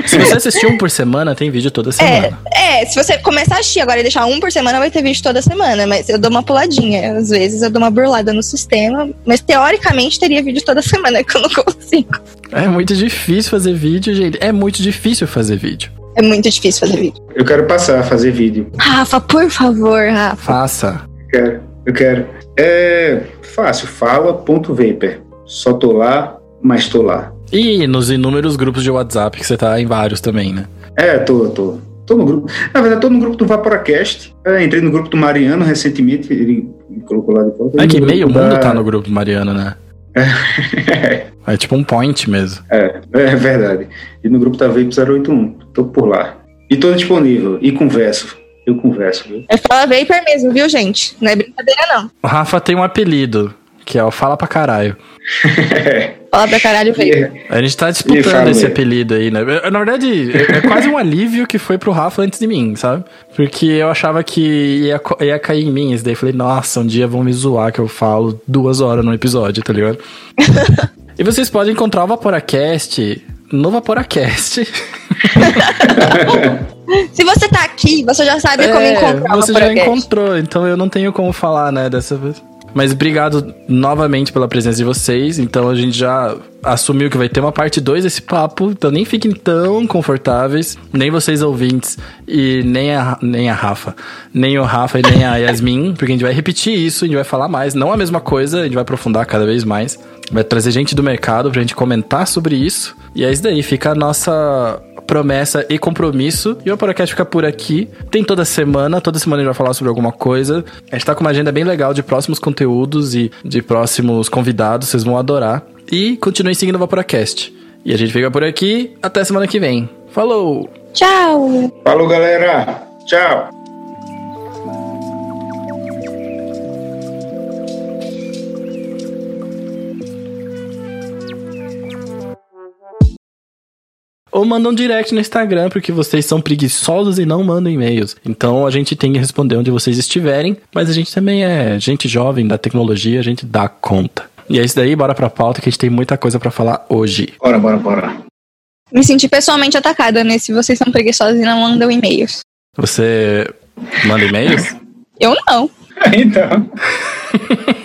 se você assistir um por semana, tem vídeo toda semana. É, é, se você começar a assistir agora e deixar um por semana, vai ter vídeo toda semana. Mas eu dou uma puladinha. Às vezes eu dou uma burlada no sistema. Mas teoricamente teria vídeo toda semana, que eu não consigo. É muito difícil fazer vídeo, gente. É muito difícil fazer vídeo. É muito difícil fazer vídeo. Eu quero passar a fazer vídeo. Rafa, por favor, Rafa. Faça. Eu quero, eu quero. É fácil, fala.vapor. Só tô lá, mas tô lá. E nos inúmeros grupos de WhatsApp, que você tá em vários também, né? É, tô, tô. Tô no grupo. Na verdade, tô no grupo do Vaporacast. É, entrei no grupo do Mariano recentemente, ele me colocou lá de fora. É que meio da... mundo tá no grupo do Mariano, né? É. é tipo um point mesmo. É, é verdade. E no grupo da Vape 081. Tô por lá. E tô disponível. E converso eu converso, viu? É Fala Vapor mesmo, viu, gente? Não é brincadeira, não. O Rafa tem um apelido, que é o Fala Pra Caralho. Fala pra caralho, Vapor. A gente tá disputando esse apelido aí, né? Na verdade, é, quase um alívio que foi pro Rafa antes de mim, sabe? Porque eu achava que ia, ia cair em mim. Isso daí eu falei, nossa, um dia vão me zoar que eu falo duas horas no episódio, tá ligado? e vocês podem encontrar o Vaporacast no Vaporacast. Se você tá aqui, você já sabe é, como encontrar Você já encontrou, então eu não tenho como falar, né, dessa vez. Mas obrigado novamente pela presença de vocês. Então a gente já assumiu que vai ter uma parte 2 desse papo. Então nem fiquem tão confortáveis. Nem vocês ouvintes e nem a, nem a Rafa. Nem o Rafa e nem a Yasmin. Porque a gente vai repetir isso, a gente vai falar mais. Não a mesma coisa, a gente vai aprofundar cada vez mais. Vai trazer gente do mercado pra gente comentar sobre isso. E é isso daí, fica a nossa promessa e compromisso. E o podcast fica por aqui. Tem toda semana, toda semana a gente vai falar sobre alguma coisa. A gente tá com uma agenda bem legal de próximos conteúdos e de próximos convidados, vocês vão adorar. E continue seguindo o Vaporacast. E a gente fica por aqui, até semana que vem. Falou! Tchau! Falou, galera! Tchau! Ou mandam um direct no Instagram, porque vocês são preguiçosos e não mandam e-mails. Então a gente tem que responder onde vocês estiverem, mas a gente também é gente jovem da tecnologia, a gente dá conta. E é isso daí, bora pra pauta que a gente tem muita coisa para falar hoje. Bora, bora, bora. Me senti pessoalmente atacada, né? Se vocês são preguiçosos e não mandam e-mails. Você manda e-mails? Eu não. então.